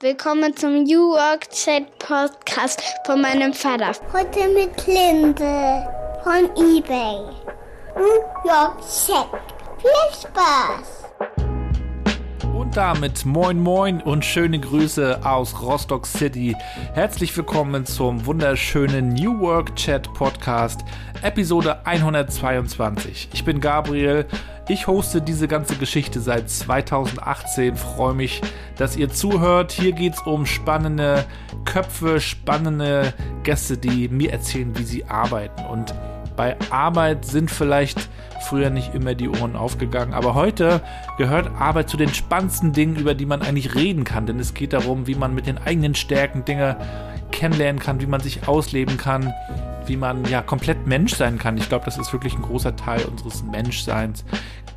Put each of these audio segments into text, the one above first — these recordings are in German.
Willkommen zum New Work Chat Podcast von meinem Vater. Heute mit Linde von eBay. New York Chat. Viel Spaß! Und damit moin moin und schöne Grüße aus Rostock City. Herzlich willkommen zum wunderschönen New Work Chat Podcast, Episode 122. Ich bin Gabriel. Ich hoste diese ganze Geschichte seit 2018. Freue mich, dass ihr zuhört. Hier geht es um spannende Köpfe, spannende Gäste, die mir erzählen, wie sie arbeiten. Und bei Arbeit sind vielleicht früher nicht immer die Ohren aufgegangen, aber heute gehört Arbeit zu den spannendsten Dingen, über die man eigentlich reden kann, denn es geht darum, wie man mit den eigenen Stärken Dinge kennenlernen kann, wie man sich ausleben kann, wie man ja komplett Mensch sein kann. Ich glaube, das ist wirklich ein großer Teil unseres Menschseins.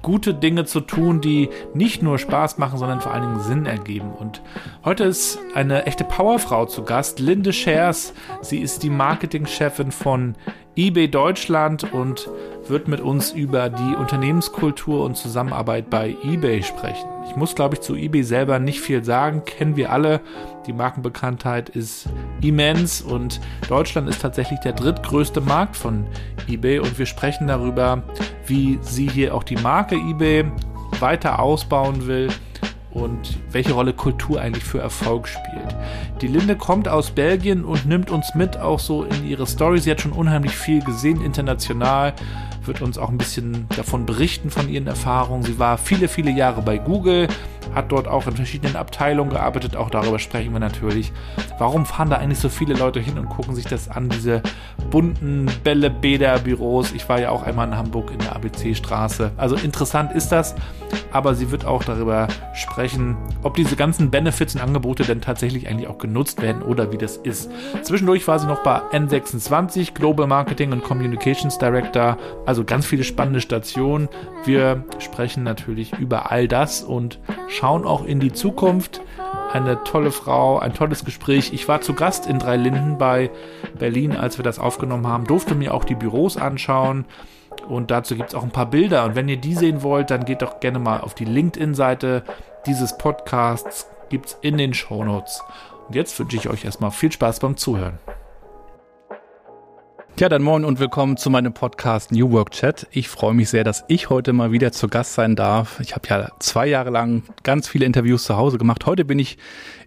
Gute Dinge zu tun, die nicht nur Spaß machen, sondern vor allen Dingen Sinn ergeben. Und heute ist eine echte Powerfrau zu Gast, Linde Schers. Sie ist die Marketingchefin von eBay Deutschland und wird mit uns über die Unternehmenskultur und Zusammenarbeit bei eBay sprechen. Ich muss, glaube ich, zu eBay selber nicht viel sagen, kennen wir alle. Die Markenbekanntheit ist immens und Deutschland ist tatsächlich der drittgrößte Markt von eBay und wir sprechen darüber, wie sie hier auch die Marke eBay weiter ausbauen will und welche Rolle Kultur eigentlich für Erfolg spielt. Die Linde kommt aus Belgien und nimmt uns mit auch so in ihre Story. Sie hat schon unheimlich viel gesehen international, wird uns auch ein bisschen davon berichten von ihren Erfahrungen. Sie war viele, viele Jahre bei Google, hat dort auch in verschiedenen Abteilungen gearbeitet. Auch darüber sprechen wir natürlich. Warum fahren da eigentlich so viele Leute hin und gucken sich das an, diese bunten Bälle, Bäder, Büros? Ich war ja auch einmal in Hamburg in der ABC-Straße. Also interessant ist das, aber sie wird auch darüber sprechen, ob diese ganzen Benefits und Angebote denn tatsächlich eigentlich auch genutzt werden oder wie das ist. Zwischendurch war sie noch bei N26, Global Marketing und Communications Director, also ganz viele spannende Stationen. Wir sprechen natürlich über all das und schauen auch in die Zukunft. Eine tolle Frau, ein tolles Gespräch. Ich war zu Gast in Dreilinden bei Berlin, als wir das aufgenommen haben, durfte mir auch die Büros anschauen. Und dazu gibt es auch ein paar Bilder. Und wenn ihr die sehen wollt, dann geht doch gerne mal auf die LinkedIn-Seite dieses Podcasts. Gibt es in den Shownotes. Und jetzt wünsche ich euch erstmal viel Spaß beim Zuhören. Ja, dann moin und willkommen zu meinem Podcast New Work Chat. Ich freue mich sehr, dass ich heute mal wieder zu Gast sein darf. Ich habe ja zwei Jahre lang ganz viele Interviews zu Hause gemacht. Heute bin ich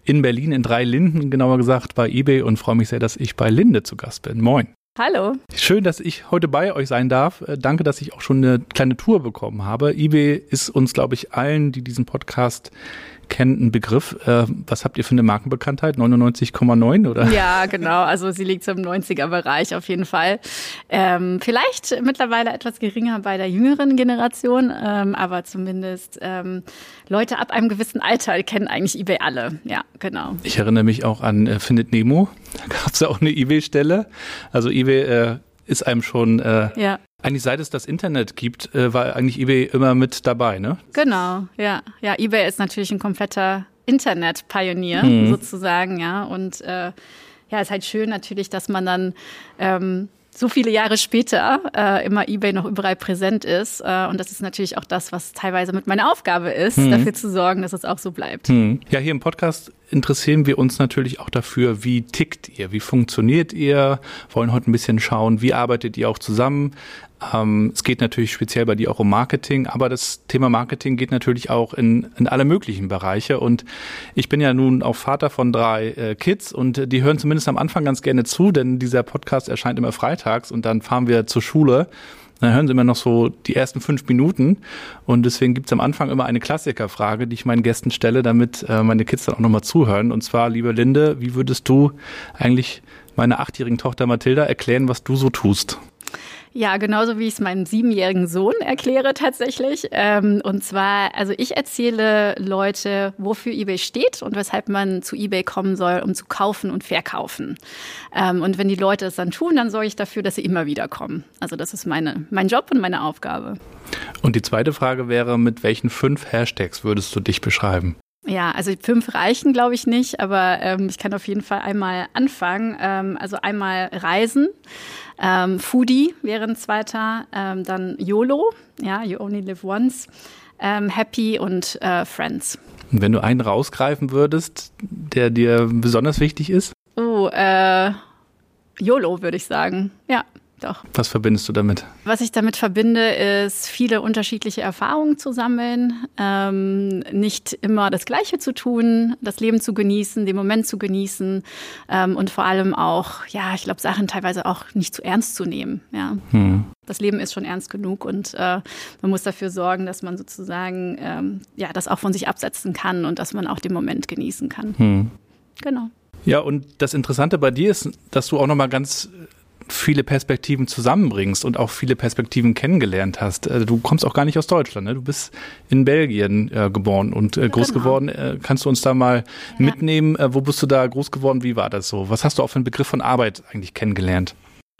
in Berlin in drei Linden, genauer gesagt, bei eBay und freue mich sehr, dass ich bei Linde zu Gast bin. Moin. Hallo. Schön, dass ich heute bei euch sein darf. Äh, danke, dass ich auch schon eine kleine Tour bekommen habe. eBay ist uns, glaube ich, allen, die diesen Podcast kennen, ein Begriff. Äh, was habt ihr für eine Markenbekanntheit? 99,9 oder? Ja, genau. Also sie liegt so im 90er-Bereich auf jeden Fall. Ähm, vielleicht mittlerweile etwas geringer bei der jüngeren Generation, ähm, aber zumindest ähm, Leute ab einem gewissen Alter kennen eigentlich eBay alle. Ja, genau. Ich erinnere mich auch an äh, Findet Nemo. Da gab es ja auch eine eBay-Stelle. Also eBay äh, ist einem schon äh, ja. Eigentlich seit es das Internet gibt, äh, war eigentlich eBay immer mit dabei, ne? Genau, ja. Ja, eBay ist natürlich ein kompletter Internet-Pionier mhm. sozusagen, ja. Und äh, ja, ist halt schön natürlich, dass man dann ähm, so viele Jahre später äh, immer eBay noch überall präsent ist. Äh, und das ist natürlich auch das, was teilweise mit meiner Aufgabe ist, mhm. dafür zu sorgen, dass es auch so bleibt. Mhm. Ja, hier im Podcast interessieren wir uns natürlich auch dafür, wie tickt ihr, wie funktioniert ihr, wollen heute ein bisschen schauen, wie arbeitet ihr auch zusammen. Ähm, es geht natürlich speziell bei dir auch um Marketing, aber das Thema Marketing geht natürlich auch in, in alle möglichen Bereiche. Und ich bin ja nun auch Vater von drei äh, Kids und die hören zumindest am Anfang ganz gerne zu, denn dieser Podcast erscheint immer freitags und dann fahren wir zur Schule. Dann hören sie immer noch so die ersten fünf Minuten. Und deswegen gibt's am Anfang immer eine Klassikerfrage, die ich meinen Gästen stelle, damit äh, meine Kids dann auch nochmal zuhören. Und zwar, liebe Linde, wie würdest du eigentlich meiner achtjährigen Tochter Mathilda erklären, was du so tust? Ja, genauso wie ich es meinem siebenjährigen Sohn erkläre tatsächlich. Ähm, und zwar, also ich erzähle Leute, wofür eBay steht und weshalb man zu eBay kommen soll, um zu kaufen und verkaufen. Ähm, und wenn die Leute es dann tun, dann sorge ich dafür, dass sie immer wieder kommen. Also das ist meine, mein Job und meine Aufgabe. Und die zweite Frage wäre, mit welchen fünf Hashtags würdest du dich beschreiben? Ja, also fünf reichen, glaube ich nicht, aber ähm, ich kann auf jeden Fall einmal anfangen. Ähm, also einmal Reisen, ähm, Foodie wäre ein zweiter, ähm, dann YOLO, ja, You Only Live Once, ähm, Happy und äh, Friends. Und wenn du einen rausgreifen würdest, der dir besonders wichtig ist? Oh, äh, YOLO würde ich sagen. Ja. Doch. Was verbindest du damit? Was ich damit verbinde, ist viele unterschiedliche Erfahrungen zu sammeln, ähm, nicht immer das Gleiche zu tun, das Leben zu genießen, den Moment zu genießen ähm, und vor allem auch, ja, ich glaube, Sachen teilweise auch nicht zu ernst zu nehmen. Ja. Hm. Das Leben ist schon ernst genug und äh, man muss dafür sorgen, dass man sozusagen ähm, ja das auch von sich absetzen kann und dass man auch den Moment genießen kann. Hm. Genau. Ja, und das Interessante bei dir ist, dass du auch noch mal ganz viele Perspektiven zusammenbringst und auch viele Perspektiven kennengelernt hast. Also du kommst auch gar nicht aus Deutschland, ne? du bist in Belgien äh, geboren und äh, groß genau. geworden. Äh, kannst du uns da mal ja. mitnehmen? Äh, wo bist du da groß geworden? Wie war das so? Was hast du auch für einen Begriff von Arbeit eigentlich kennengelernt?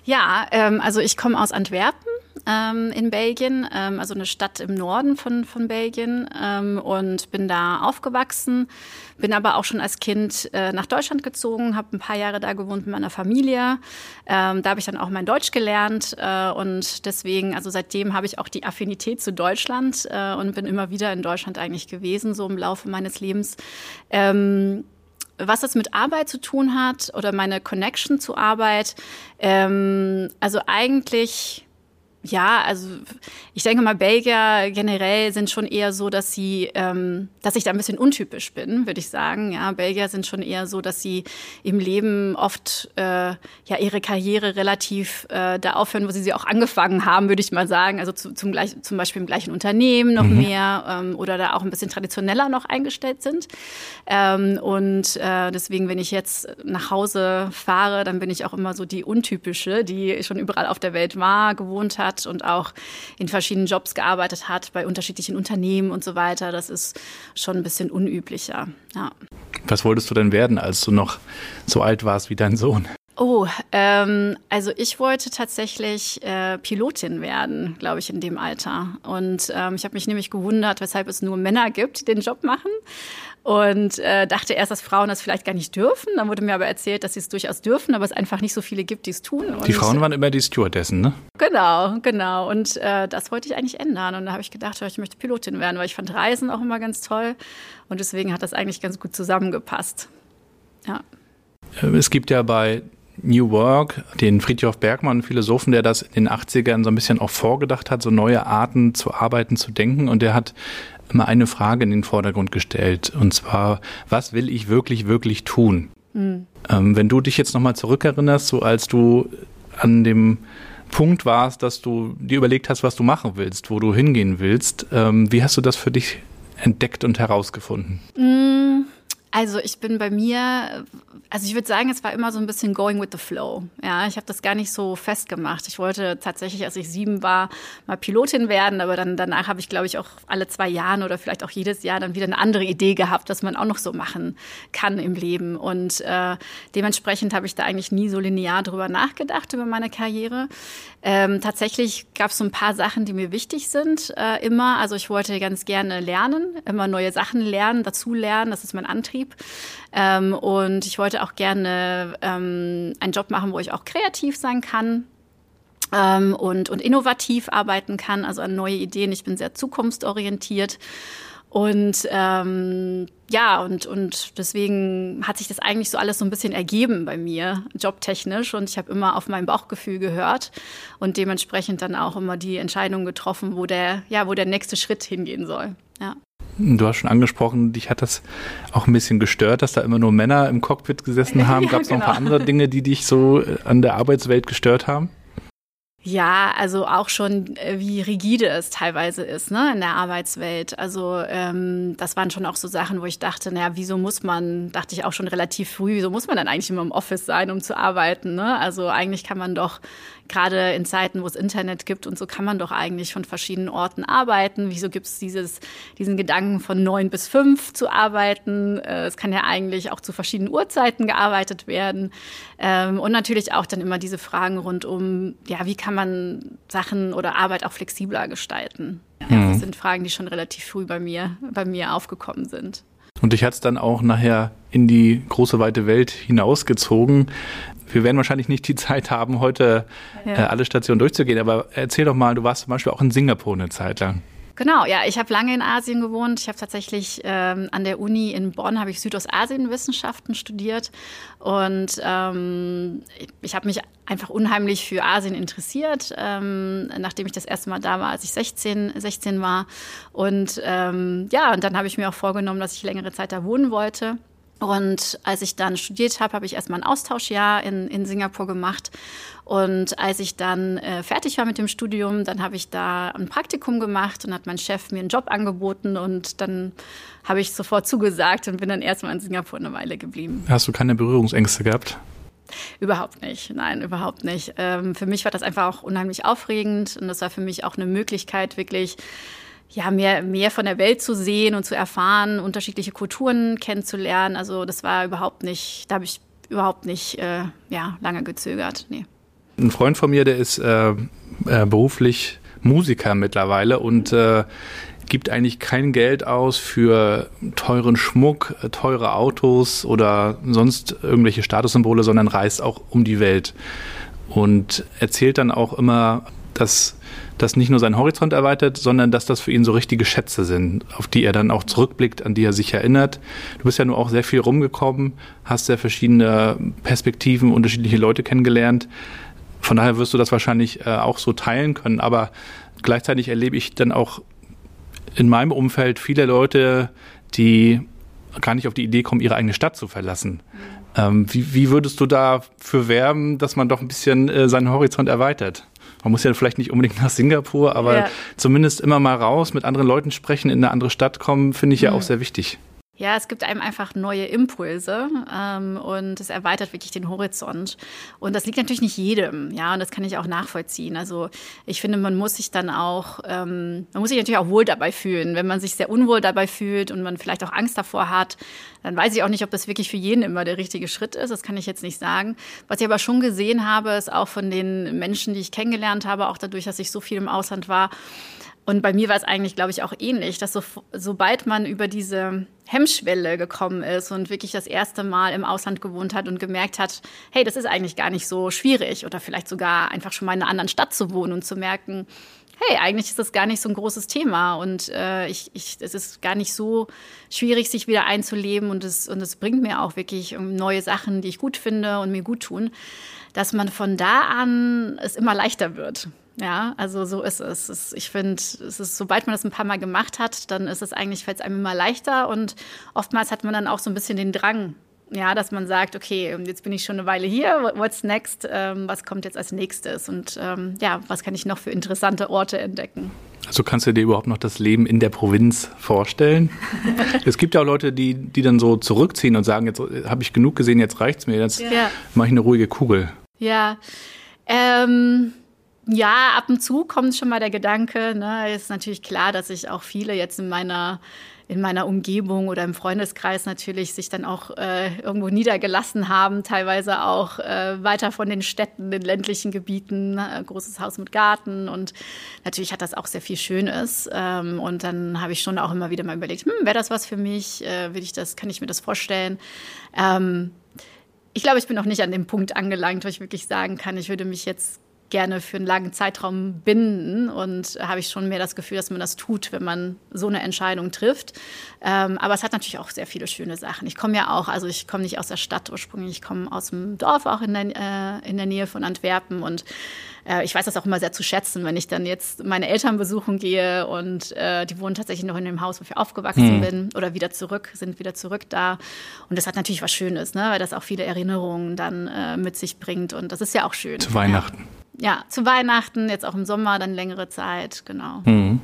Ja, ähm, also ich komme aus Antwerpen ähm, in Belgien, ähm, also eine Stadt im Norden von, von Belgien ähm, und bin da aufgewachsen, bin aber auch schon als Kind äh, nach Deutschland gezogen, habe ein paar Jahre da gewohnt mit meiner Familie. Ähm, da habe ich dann auch mein Deutsch gelernt äh, und deswegen, also seitdem habe ich auch die Affinität zu Deutschland äh, und bin immer wieder in Deutschland eigentlich gewesen, so im Laufe meines Lebens. Ähm, was es mit Arbeit zu tun hat oder meine Connection zu Arbeit, ähm, also eigentlich ja, also ich denke mal, Belgier generell sind schon eher so, dass sie, ähm, dass ich da ein bisschen untypisch bin, würde ich sagen. Ja, Belgier sind schon eher so, dass sie im Leben oft äh, ja ihre Karriere relativ äh, da aufhören, wo sie sie auch angefangen haben, würde ich mal sagen. Also zu, zum, gleich, zum Beispiel im gleichen Unternehmen noch mhm. mehr ähm, oder da auch ein bisschen traditioneller noch eingestellt sind. Ähm, und äh, deswegen, wenn ich jetzt nach Hause fahre, dann bin ich auch immer so die untypische, die schon überall auf der Welt war, gewohnt hat hat und auch in verschiedenen Jobs gearbeitet hat, bei unterschiedlichen Unternehmen und so weiter. Das ist schon ein bisschen unüblicher. Ja. Was wolltest du denn werden, als du noch so alt warst wie dein Sohn? Oh, ähm, also ich wollte tatsächlich äh, Pilotin werden, glaube ich, in dem Alter. Und ähm, ich habe mich nämlich gewundert, weshalb es nur Männer gibt, die den Job machen und äh, dachte erst, dass Frauen das vielleicht gar nicht dürfen. Dann wurde mir aber erzählt, dass sie es durchaus dürfen, aber es einfach nicht so viele gibt, die es tun. Und die Frauen waren immer die Stewardessen, ne? Genau, genau. Und äh, das wollte ich eigentlich ändern. Und da habe ich gedacht, ich möchte Pilotin werden, weil ich fand Reisen auch immer ganz toll. Und deswegen hat das eigentlich ganz gut zusammengepasst. Ja. Äh, es gibt ja bei New Work, den Friedhof Bergmann, Philosophen, der das in den 80ern so ein bisschen auch vorgedacht hat, so neue Arten zu arbeiten, zu denken. Und der hat immer eine Frage in den Vordergrund gestellt. Und zwar, was will ich wirklich, wirklich tun? Mhm. Ähm, wenn du dich jetzt nochmal zurückerinnerst, so als du an dem Punkt warst, dass du dir überlegt hast, was du machen willst, wo du hingehen willst, ähm, wie hast du das für dich entdeckt und herausgefunden? Mhm. Also ich bin bei mir, also ich würde sagen, es war immer so ein bisschen going with the flow. Ja, ich habe das gar nicht so festgemacht. Ich wollte tatsächlich, als ich sieben war, mal Pilotin werden, aber dann danach habe ich, glaube ich, auch alle zwei Jahre oder vielleicht auch jedes Jahr dann wieder eine andere Idee gehabt, was man auch noch so machen kann im Leben. Und äh, dementsprechend habe ich da eigentlich nie so linear drüber nachgedacht über meine Karriere. Ähm, tatsächlich gab es so ein paar Sachen, die mir wichtig sind äh, immer. Also ich wollte ganz gerne lernen, immer neue Sachen lernen, dazu lernen. Das ist mein Antrieb. Betrieb. Ähm, und ich wollte auch gerne ähm, einen Job machen, wo ich auch kreativ sein kann. Ähm, und, und innovativ arbeiten kann, also an neue Ideen. Ich bin sehr zukunftsorientiert. Und ähm, ja, und, und deswegen hat sich das eigentlich so alles so ein bisschen ergeben bei mir, jobtechnisch. Und ich habe immer auf mein Bauchgefühl gehört und dementsprechend dann auch immer die Entscheidung getroffen, wo der, ja, wo der nächste Schritt hingehen soll. Ja. Du hast schon angesprochen, dich hat das auch ein bisschen gestört, dass da immer nur Männer im Cockpit gesessen haben. ja, Gab es genau. noch ein paar genau. andere Dinge, die dich so äh, an der Arbeitswelt gestört haben? Ja, also auch schon, äh, wie rigide es teilweise ist ne, in der Arbeitswelt. Also ähm, das waren schon auch so Sachen, wo ich dachte, naja, wieso muss man, dachte ich auch schon relativ früh, wieso muss man dann eigentlich immer im Office sein, um zu arbeiten? Ne? Also eigentlich kann man doch gerade in Zeiten, wo es Internet gibt und so kann man doch eigentlich von verschiedenen Orten arbeiten. Wieso gibt es dieses, diesen Gedanken von neun bis fünf zu arbeiten? Äh, es kann ja eigentlich auch zu verschiedenen Uhrzeiten gearbeitet werden. Ähm, und natürlich auch dann immer diese Fragen rund um, ja, wie kann man Sachen oder Arbeit auch flexibler gestalten? Mhm. Das sind Fragen, die schon relativ früh bei mir, bei mir aufgekommen sind. Und dich hat es dann auch nachher in die große weite Welt hinausgezogen wir werden wahrscheinlich nicht die Zeit haben, heute ja. äh, alle Stationen durchzugehen, aber erzähl doch mal, du warst zum Beispiel auch in Singapur eine Zeit lang. Genau, ja, ich habe lange in Asien gewohnt. Ich habe tatsächlich ähm, an der Uni in Bonn habe ich Südostasienwissenschaften studiert und ähm, ich habe mich einfach unheimlich für Asien interessiert, ähm, nachdem ich das erste Mal da war, als ich 16, 16 war. Und ähm, ja, und dann habe ich mir auch vorgenommen, dass ich längere Zeit da wohnen wollte. Und als ich dann studiert habe, habe ich erstmal ein Austauschjahr in, in Singapur gemacht. Und als ich dann äh, fertig war mit dem Studium, dann habe ich da ein Praktikum gemacht und hat mein Chef mir einen Job angeboten und dann habe ich sofort zugesagt und bin dann erstmal in Singapur eine Weile geblieben. Hast du keine Berührungsängste gehabt? Überhaupt nicht, nein, überhaupt nicht. Ähm, für mich war das einfach auch unheimlich aufregend und das war für mich auch eine Möglichkeit, wirklich ja, mehr, mehr von der Welt zu sehen und zu erfahren, unterschiedliche Kulturen kennenzulernen. Also das war überhaupt nicht, da habe ich überhaupt nicht äh, ja, lange gezögert. Nee. Ein Freund von mir, der ist äh, äh, beruflich Musiker mittlerweile und äh, gibt eigentlich kein Geld aus für teuren Schmuck, äh, teure Autos oder sonst irgendwelche Statussymbole, sondern reist auch um die Welt und erzählt dann auch immer, dass das nicht nur seinen Horizont erweitert, sondern dass das für ihn so richtige Schätze sind, auf die er dann auch zurückblickt, an die er sich erinnert. Du bist ja nur auch sehr viel rumgekommen, hast sehr verschiedene Perspektiven, unterschiedliche Leute kennengelernt. Von daher wirst du das wahrscheinlich äh, auch so teilen können. Aber gleichzeitig erlebe ich dann auch in meinem Umfeld viele Leute, die gar nicht auf die Idee kommen, ihre eigene Stadt zu verlassen. Ähm, wie, wie, würdest du dafür werben, dass man doch ein bisschen äh, seinen Horizont erweitert? man muss ja vielleicht nicht unbedingt nach Singapur, aber ja. zumindest immer mal raus, mit anderen Leuten sprechen, in eine andere Stadt kommen, finde ich ja mhm. auch sehr wichtig. Ja, es gibt einem einfach neue Impulse ähm, und es erweitert wirklich den Horizont. Und das liegt natürlich nicht jedem, ja, und das kann ich auch nachvollziehen. Also ich finde, man muss sich dann auch, ähm, man muss sich natürlich auch wohl dabei fühlen. Wenn man sich sehr unwohl dabei fühlt und man vielleicht auch Angst davor hat, dann weiß ich auch nicht, ob das wirklich für jeden immer der richtige Schritt ist. Das kann ich jetzt nicht sagen. Was ich aber schon gesehen habe, ist auch von den Menschen, die ich kennengelernt habe, auch dadurch, dass ich so viel im Ausland war, und bei mir war es eigentlich, glaube ich, auch ähnlich, dass so, sobald man über diese Hemmschwelle gekommen ist und wirklich das erste Mal im Ausland gewohnt hat und gemerkt hat, hey, das ist eigentlich gar nicht so schwierig oder vielleicht sogar einfach schon mal in einer anderen Stadt zu wohnen und zu merken, hey, eigentlich ist das gar nicht so ein großes Thema und äh, ich, ich, es ist gar nicht so schwierig, sich wieder einzuleben und es, und es bringt mir auch wirklich neue Sachen, die ich gut finde und mir gut tun, dass man von da an es immer leichter wird. Ja, also so ist es. es ich finde, es ist, sobald man das ein paar Mal gemacht hat, dann ist es eigentlich, fällt es einem immer leichter und oftmals hat man dann auch so ein bisschen den Drang, ja, dass man sagt, okay, jetzt bin ich schon eine Weile hier, what's next, ähm, was kommt jetzt als nächstes und ähm, ja, was kann ich noch für interessante Orte entdecken. Also kannst du dir überhaupt noch das Leben in der Provinz vorstellen? es gibt ja auch Leute, die, die dann so zurückziehen und sagen, jetzt habe ich genug gesehen, jetzt reicht's mir, jetzt ja. mache ich eine ruhige Kugel. Ja, ähm, ja, ab und zu kommt schon mal der Gedanke. Ne? Ist natürlich klar, dass ich auch viele jetzt in meiner in meiner Umgebung oder im Freundeskreis natürlich sich dann auch äh, irgendwo niedergelassen haben, teilweise auch äh, weiter von den Städten, den ländlichen Gebieten, äh, großes Haus mit Garten und natürlich hat das auch sehr viel Schönes ähm, und dann habe ich schon auch immer wieder mal überlegt, hm, wäre das was für mich, äh, will ich das, kann ich mir das vorstellen? Ähm, ich glaube, ich bin noch nicht an dem Punkt angelangt, wo ich wirklich sagen kann, ich würde mich jetzt gerne für einen langen Zeitraum binden und habe ich schon mehr das Gefühl, dass man das tut, wenn man so eine Entscheidung trifft. Ähm, aber es hat natürlich auch sehr viele schöne Sachen. Ich komme ja auch, also ich komme nicht aus der Stadt ursprünglich, ich komme aus dem Dorf auch in der, äh, in der Nähe von Antwerpen und äh, ich weiß das auch immer sehr zu schätzen, wenn ich dann jetzt meine Eltern besuchen gehe und äh, die wohnen tatsächlich noch in dem Haus, wo ich aufgewachsen mhm. bin oder wieder zurück, sind wieder zurück da. Und das hat natürlich was Schönes, ne? weil das auch viele Erinnerungen dann äh, mit sich bringt und das ist ja auch schön. Zu Weihnachten. Ja ja, zu Weihnachten, jetzt auch im Sommer, dann längere Zeit, genau. Mhm.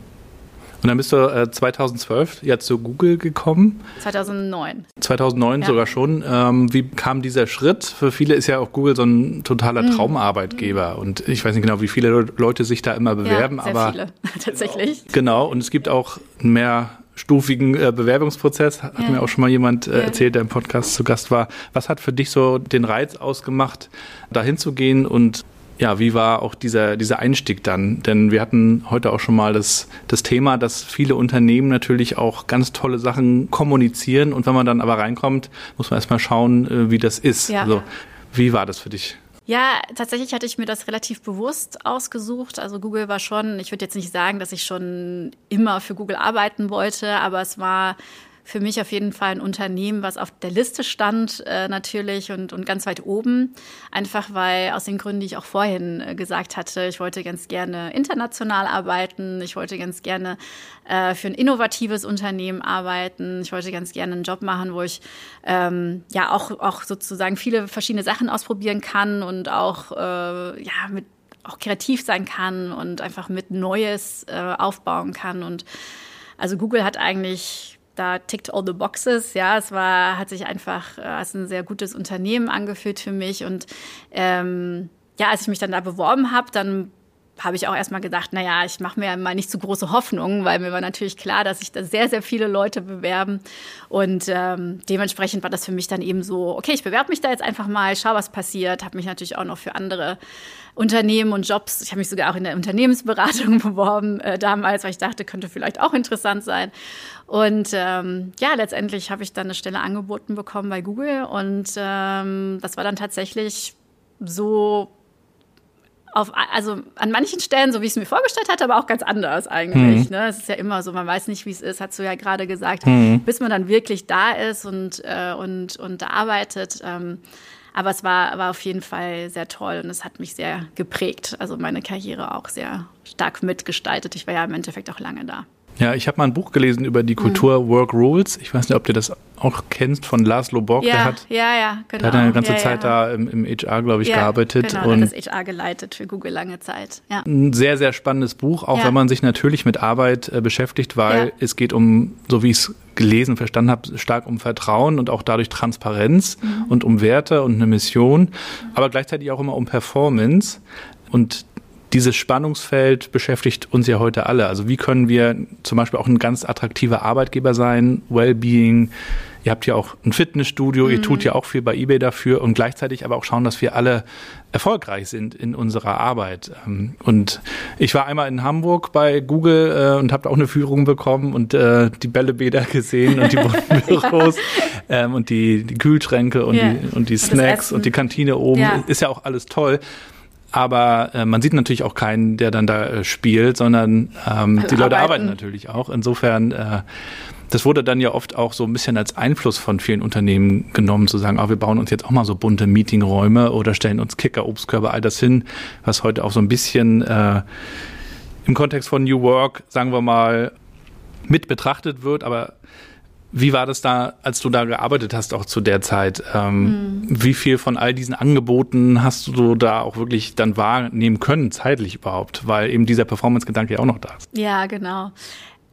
Und dann bist du äh, 2012 ja zu Google gekommen. 2009. 2009 ja. sogar schon. Ähm, wie kam dieser Schritt? Für viele ist ja auch Google so ein totaler mhm. Traumarbeitgeber. Mhm. Und ich weiß nicht genau, wie viele Leute sich da immer bewerben. Ja, sehr aber viele, tatsächlich. Genau. Und es gibt auch mehr stufigen äh, Bewerbungsprozess, hat ja. mir auch schon mal jemand äh, erzählt, der im Podcast zu Gast war. Was hat für dich so den Reiz ausgemacht, dahin zu gehen und ja, wie war auch dieser, dieser Einstieg dann? Denn wir hatten heute auch schon mal das, das Thema, dass viele Unternehmen natürlich auch ganz tolle Sachen kommunizieren und wenn man dann aber reinkommt, muss man erstmal schauen, äh, wie das ist. Ja. Also, wie war das für dich? Ja, tatsächlich hatte ich mir das relativ bewusst ausgesucht. Also Google war schon, ich würde jetzt nicht sagen, dass ich schon immer für Google arbeiten wollte, aber es war für mich auf jeden Fall ein Unternehmen, was auf der Liste stand äh, natürlich und, und ganz weit oben. Einfach weil aus den Gründen, die ich auch vorhin äh, gesagt hatte, ich wollte ganz gerne international arbeiten, ich wollte ganz gerne äh, für ein innovatives Unternehmen arbeiten, ich wollte ganz gerne einen Job machen, wo ich ähm, ja auch, auch sozusagen viele verschiedene Sachen ausprobieren kann und auch äh, ja mit auch kreativ sein kann und einfach mit Neues äh, aufbauen kann. Und also Google hat eigentlich da tickt all the boxes. Ja, es war, hat sich einfach äh, als ein sehr gutes Unternehmen angefühlt für mich. Und ähm, ja, als ich mich dann da beworben habe, dann habe ich auch erstmal gedacht, naja, ich mache mir mal nicht zu große Hoffnungen, weil mir war natürlich klar, dass sich da sehr, sehr viele Leute bewerben. Und ähm, dementsprechend war das für mich dann eben so, okay, ich bewerbe mich da jetzt einfach mal, schau, was passiert. Habe mich natürlich auch noch für andere Unternehmen und Jobs, ich habe mich sogar auch in der Unternehmensberatung beworben äh, damals, weil ich dachte, könnte vielleicht auch interessant sein. Und ähm, ja, letztendlich habe ich dann eine Stelle angeboten bekommen bei Google und ähm, das war dann tatsächlich so auf, also an manchen Stellen, so wie ich es mir vorgestellt hatte, aber auch ganz anders eigentlich. Mhm. Ne? Es ist ja immer so, man weiß nicht, wie es ist, hast du ja gerade gesagt, mhm. bis man dann wirklich da ist und, äh, und, und da arbeitet. Ähm, aber es war, war auf jeden Fall sehr toll und es hat mich sehr geprägt. Also meine Karriere auch sehr stark mitgestaltet. Ich war ja im Endeffekt auch lange da. Ja, ich habe mal ein Buch gelesen über die Kultur mhm. Work Rules. Ich weiß nicht, ob du das auch kennst von Laszlo Borg. Ja, der hat, ja, ja, genau. Der hat eine ganze ja, Zeit ja. da im, im HR, glaube ich, ja, gearbeitet. Genau, und hat das HR geleitet für Google lange Zeit. Ja. Ein sehr, sehr spannendes Buch, auch wenn man sich natürlich mit Arbeit äh, beschäftigt, weil es geht um, so wie ich es gelesen, verstanden habe, stark um Vertrauen und auch dadurch Transparenz mhm. und um Werte und eine Mission, aber gleichzeitig auch immer um Performance. Und dieses Spannungsfeld beschäftigt uns ja heute alle. Also wie können wir zum Beispiel auch ein ganz attraktiver Arbeitgeber sein, Wellbeing. Ihr habt ja auch ein Fitnessstudio, mhm. ihr tut ja auch viel bei eBay dafür und gleichzeitig aber auch schauen, dass wir alle erfolgreich sind in unserer Arbeit. Ähm, und ich war einmal in Hamburg bei Google äh, und habe auch eine Führung bekommen und äh, die Bällebäder gesehen und die Büros ja. ähm, und die, die Kühlschränke und, yeah. die, und die Snacks und, und die Kantine oben. Ja. Ist ja auch alles toll aber äh, man sieht natürlich auch keinen, der dann da äh, spielt, sondern ähm, die Leute arbeiten. natürlich auch. Insofern, äh, das wurde dann ja oft auch so ein bisschen als Einfluss von vielen Unternehmen genommen, zu sagen, ah, wir bauen uns jetzt auch mal so bunte Meetingräume oder stellen uns Kicker, Obstkörbe, all das hin, was heute auch so ein bisschen äh, im Kontext von New Work, sagen wir mal, mit betrachtet wird, aber wie war das da, als du da gearbeitet hast, auch zu der Zeit? Ähm, mhm. Wie viel von all diesen Angeboten hast du da auch wirklich dann wahrnehmen können, zeitlich überhaupt? Weil eben dieser Performance-Gedanke ja auch noch da ist. Ja, genau.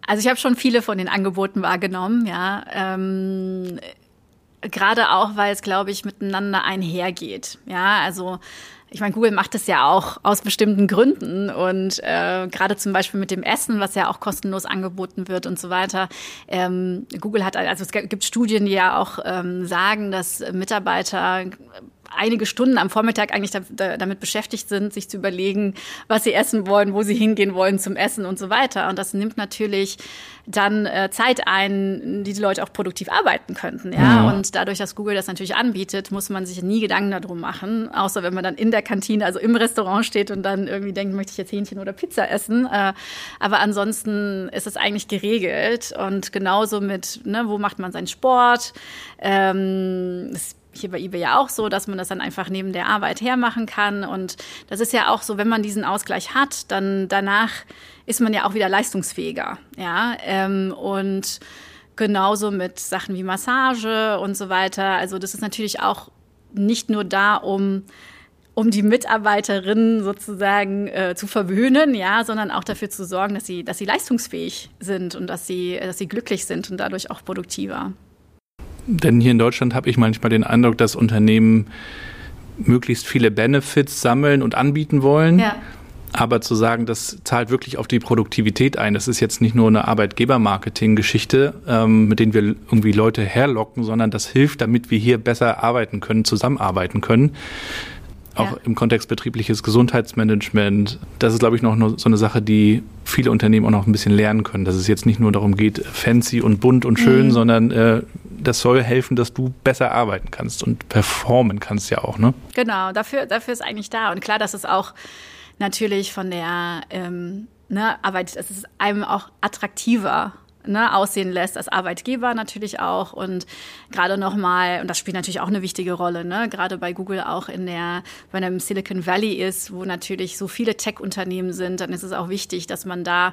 Also ich habe schon viele von den Angeboten wahrgenommen, ja. Ähm, Gerade auch, weil es, glaube ich, miteinander einhergeht. Ja, also ich meine, Google macht es ja auch aus bestimmten Gründen und äh, gerade zum Beispiel mit dem Essen, was ja auch kostenlos angeboten wird und so weiter. Ähm, Google hat, also es gibt Studien, die ja auch ähm, sagen, dass Mitarbeiter einige Stunden am Vormittag eigentlich damit beschäftigt sind, sich zu überlegen, was sie essen wollen, wo sie hingehen wollen zum Essen und so weiter. Und das nimmt natürlich dann äh, Zeit ein, die die Leute auch produktiv arbeiten könnten. Ja? ja? Und dadurch, dass Google das natürlich anbietet, muss man sich nie Gedanken darum machen, außer wenn man dann in der Kantine, also im Restaurant steht und dann irgendwie denkt, möchte ich jetzt Hähnchen oder Pizza essen. Äh, aber ansonsten ist es eigentlich geregelt und genauso mit, ne, wo macht man seinen Sport? Ähm, hier bei eBay ja auch so, dass man das dann einfach neben der Arbeit hermachen kann. Und das ist ja auch so, wenn man diesen Ausgleich hat, dann danach ist man ja auch wieder leistungsfähiger. Ja, ähm, und genauso mit Sachen wie Massage und so weiter. Also das ist natürlich auch nicht nur da, um um die Mitarbeiterinnen sozusagen äh, zu verwöhnen, ja, sondern auch dafür zu sorgen, dass sie, dass sie leistungsfähig sind und dass sie, dass sie glücklich sind und dadurch auch produktiver. Denn hier in Deutschland habe ich manchmal den Eindruck, dass Unternehmen möglichst viele Benefits sammeln und anbieten wollen. Ja. Aber zu sagen, das zahlt wirklich auf die Produktivität ein, das ist jetzt nicht nur eine Arbeitgebermarketing-Geschichte, ähm, mit denen wir irgendwie Leute herlocken, sondern das hilft, damit wir hier besser arbeiten können, zusammenarbeiten können auch ja. im Kontext betriebliches Gesundheitsmanagement. Das ist, glaube ich, noch so eine Sache, die viele Unternehmen auch noch ein bisschen lernen können, dass es jetzt nicht nur darum geht, fancy und bunt und schön, mhm. sondern äh, das soll helfen, dass du besser arbeiten kannst und performen kannst ja auch, ne? Genau, dafür, dafür ist eigentlich da. Und klar, das ist auch natürlich von der ähm, ne, Arbeit, es ist einem auch attraktiver ne, aussehen lässt als Arbeitgeber natürlich auch und gerade nochmal, und das spielt natürlich auch eine wichtige Rolle, ne, gerade bei Google auch in der, wenn er im Silicon Valley ist, wo natürlich so viele Tech-Unternehmen sind, dann ist es auch wichtig, dass man da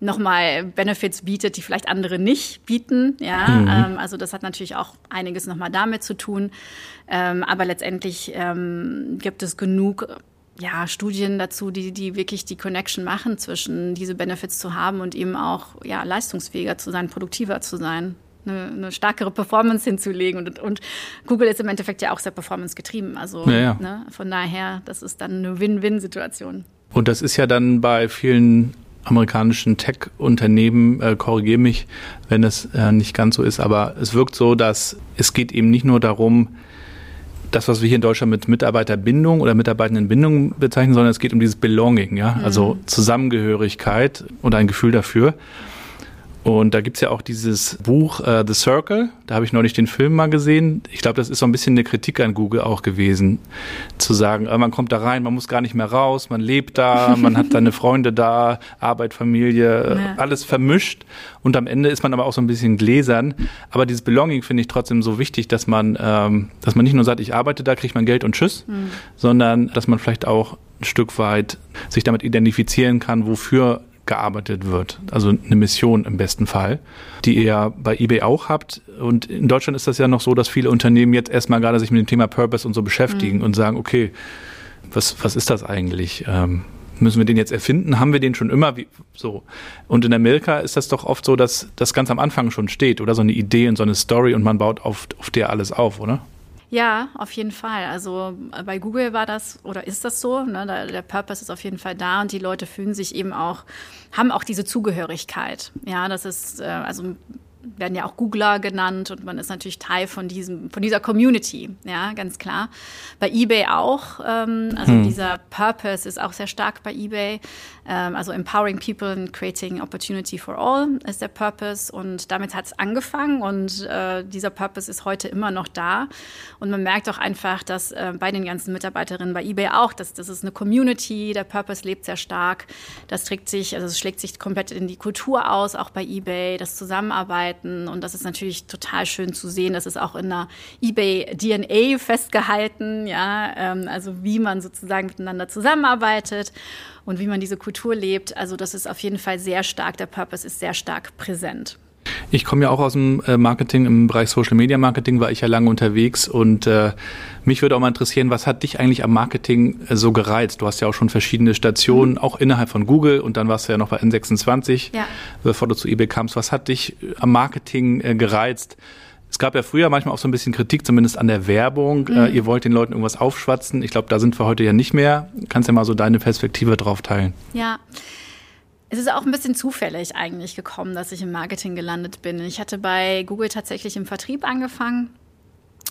nochmal Benefits bietet, die vielleicht andere nicht bieten, ja, mhm. ähm, also das hat natürlich auch einiges nochmal damit zu tun, ähm, aber letztendlich ähm, gibt es genug ja, Studien dazu, die, die wirklich die Connection machen zwischen diese Benefits zu haben und eben auch ja, leistungsfähiger zu sein, produktiver zu sein. Eine, eine stärkere Performance hinzulegen. Und, und Google ist im Endeffekt ja auch sehr performance getrieben. Also ja, ja. Ne, von daher, das ist dann eine Win-Win-Situation. Und das ist ja dann bei vielen amerikanischen Tech-Unternehmen, äh, korrigiere mich, wenn es äh, nicht ganz so ist, aber es wirkt so, dass es geht eben nicht nur darum, das, was wir hier in Deutschland mit Mitarbeiterbindung oder Mitarbeitendenbindung bezeichnen, sondern es geht um dieses Belonging, ja, also mhm. Zusammengehörigkeit und ein Gefühl dafür. Und da gibt's ja auch dieses Buch uh, The Circle, da habe ich neulich den Film mal gesehen. Ich glaube, das ist so ein bisschen eine Kritik an Google auch gewesen, zu sagen, äh, man kommt da rein, man muss gar nicht mehr raus, man lebt da, man hat seine Freunde da, Arbeit, Familie, äh, ja. alles vermischt. Und am Ende ist man aber auch so ein bisschen gläsern. Aber dieses Belonging finde ich trotzdem so wichtig, dass man, ähm, dass man nicht nur sagt, ich arbeite da, kriege mein Geld und tschüss, mhm. sondern dass man vielleicht auch ein Stück weit sich damit identifizieren kann, wofür gearbeitet wird. Also eine Mission im besten Fall, die ihr ja bei eBay auch habt. Und in Deutschland ist das ja noch so, dass viele Unternehmen jetzt erstmal gerade sich mit dem Thema Purpose und so beschäftigen mhm. und sagen, okay, was, was ist das eigentlich? Ähm, müssen wir den jetzt erfinden? Haben wir den schon immer? Wie, so. Und in Amerika ist das doch oft so, dass das ganz am Anfang schon steht oder so eine Idee und so eine Story und man baut auf, auf der alles auf, oder? Ja, auf jeden Fall. Also äh, bei Google war das oder ist das so. Ne? Der Purpose ist auf jeden Fall da und die Leute fühlen sich eben auch, haben auch diese Zugehörigkeit. Ja, das ist, äh, also werden ja auch Googler genannt und man ist natürlich Teil von diesem, von dieser Community, ja, ganz klar. Bei eBay auch, ähm, also hm. dieser Purpose ist auch sehr stark bei eBay. Ähm, also empowering people and creating opportunity for all ist der Purpose. Und damit hat es angefangen und äh, dieser Purpose ist heute immer noch da. Und man merkt auch einfach, dass äh, bei den ganzen Mitarbeiterinnen bei eBay auch, dass das ist eine Community, der Purpose lebt sehr stark, das trägt sich, also es schlägt sich komplett in die Kultur aus, auch bei eBay, das Zusammenarbeiten. Und das ist natürlich total schön zu sehen, das ist auch in der eBay DNA festgehalten, ja, ähm, also wie man sozusagen miteinander zusammenarbeitet und wie man diese Kultur lebt. Also das ist auf jeden Fall sehr stark, der Purpose ist sehr stark präsent. Ich komme ja auch aus dem äh, Marketing, im Bereich Social Media Marketing war ich ja lange unterwegs und äh, mich würde auch mal interessieren, was hat dich eigentlich am Marketing äh, so gereizt? Du hast ja auch schon verschiedene Stationen, mhm. auch innerhalb von Google und dann warst du ja noch bei N26, ja. bevor du zu eBay kamst. Was hat dich äh, am Marketing äh, gereizt? Es gab ja früher manchmal auch so ein bisschen Kritik, zumindest an der Werbung. Mhm. Äh, ihr wollt den Leuten irgendwas aufschwatzen. Ich glaube, da sind wir heute ja nicht mehr. Kannst ja mal so deine Perspektive drauf teilen. Ja. Es ist auch ein bisschen zufällig eigentlich gekommen, dass ich im Marketing gelandet bin. Ich hatte bei Google tatsächlich im Vertrieb angefangen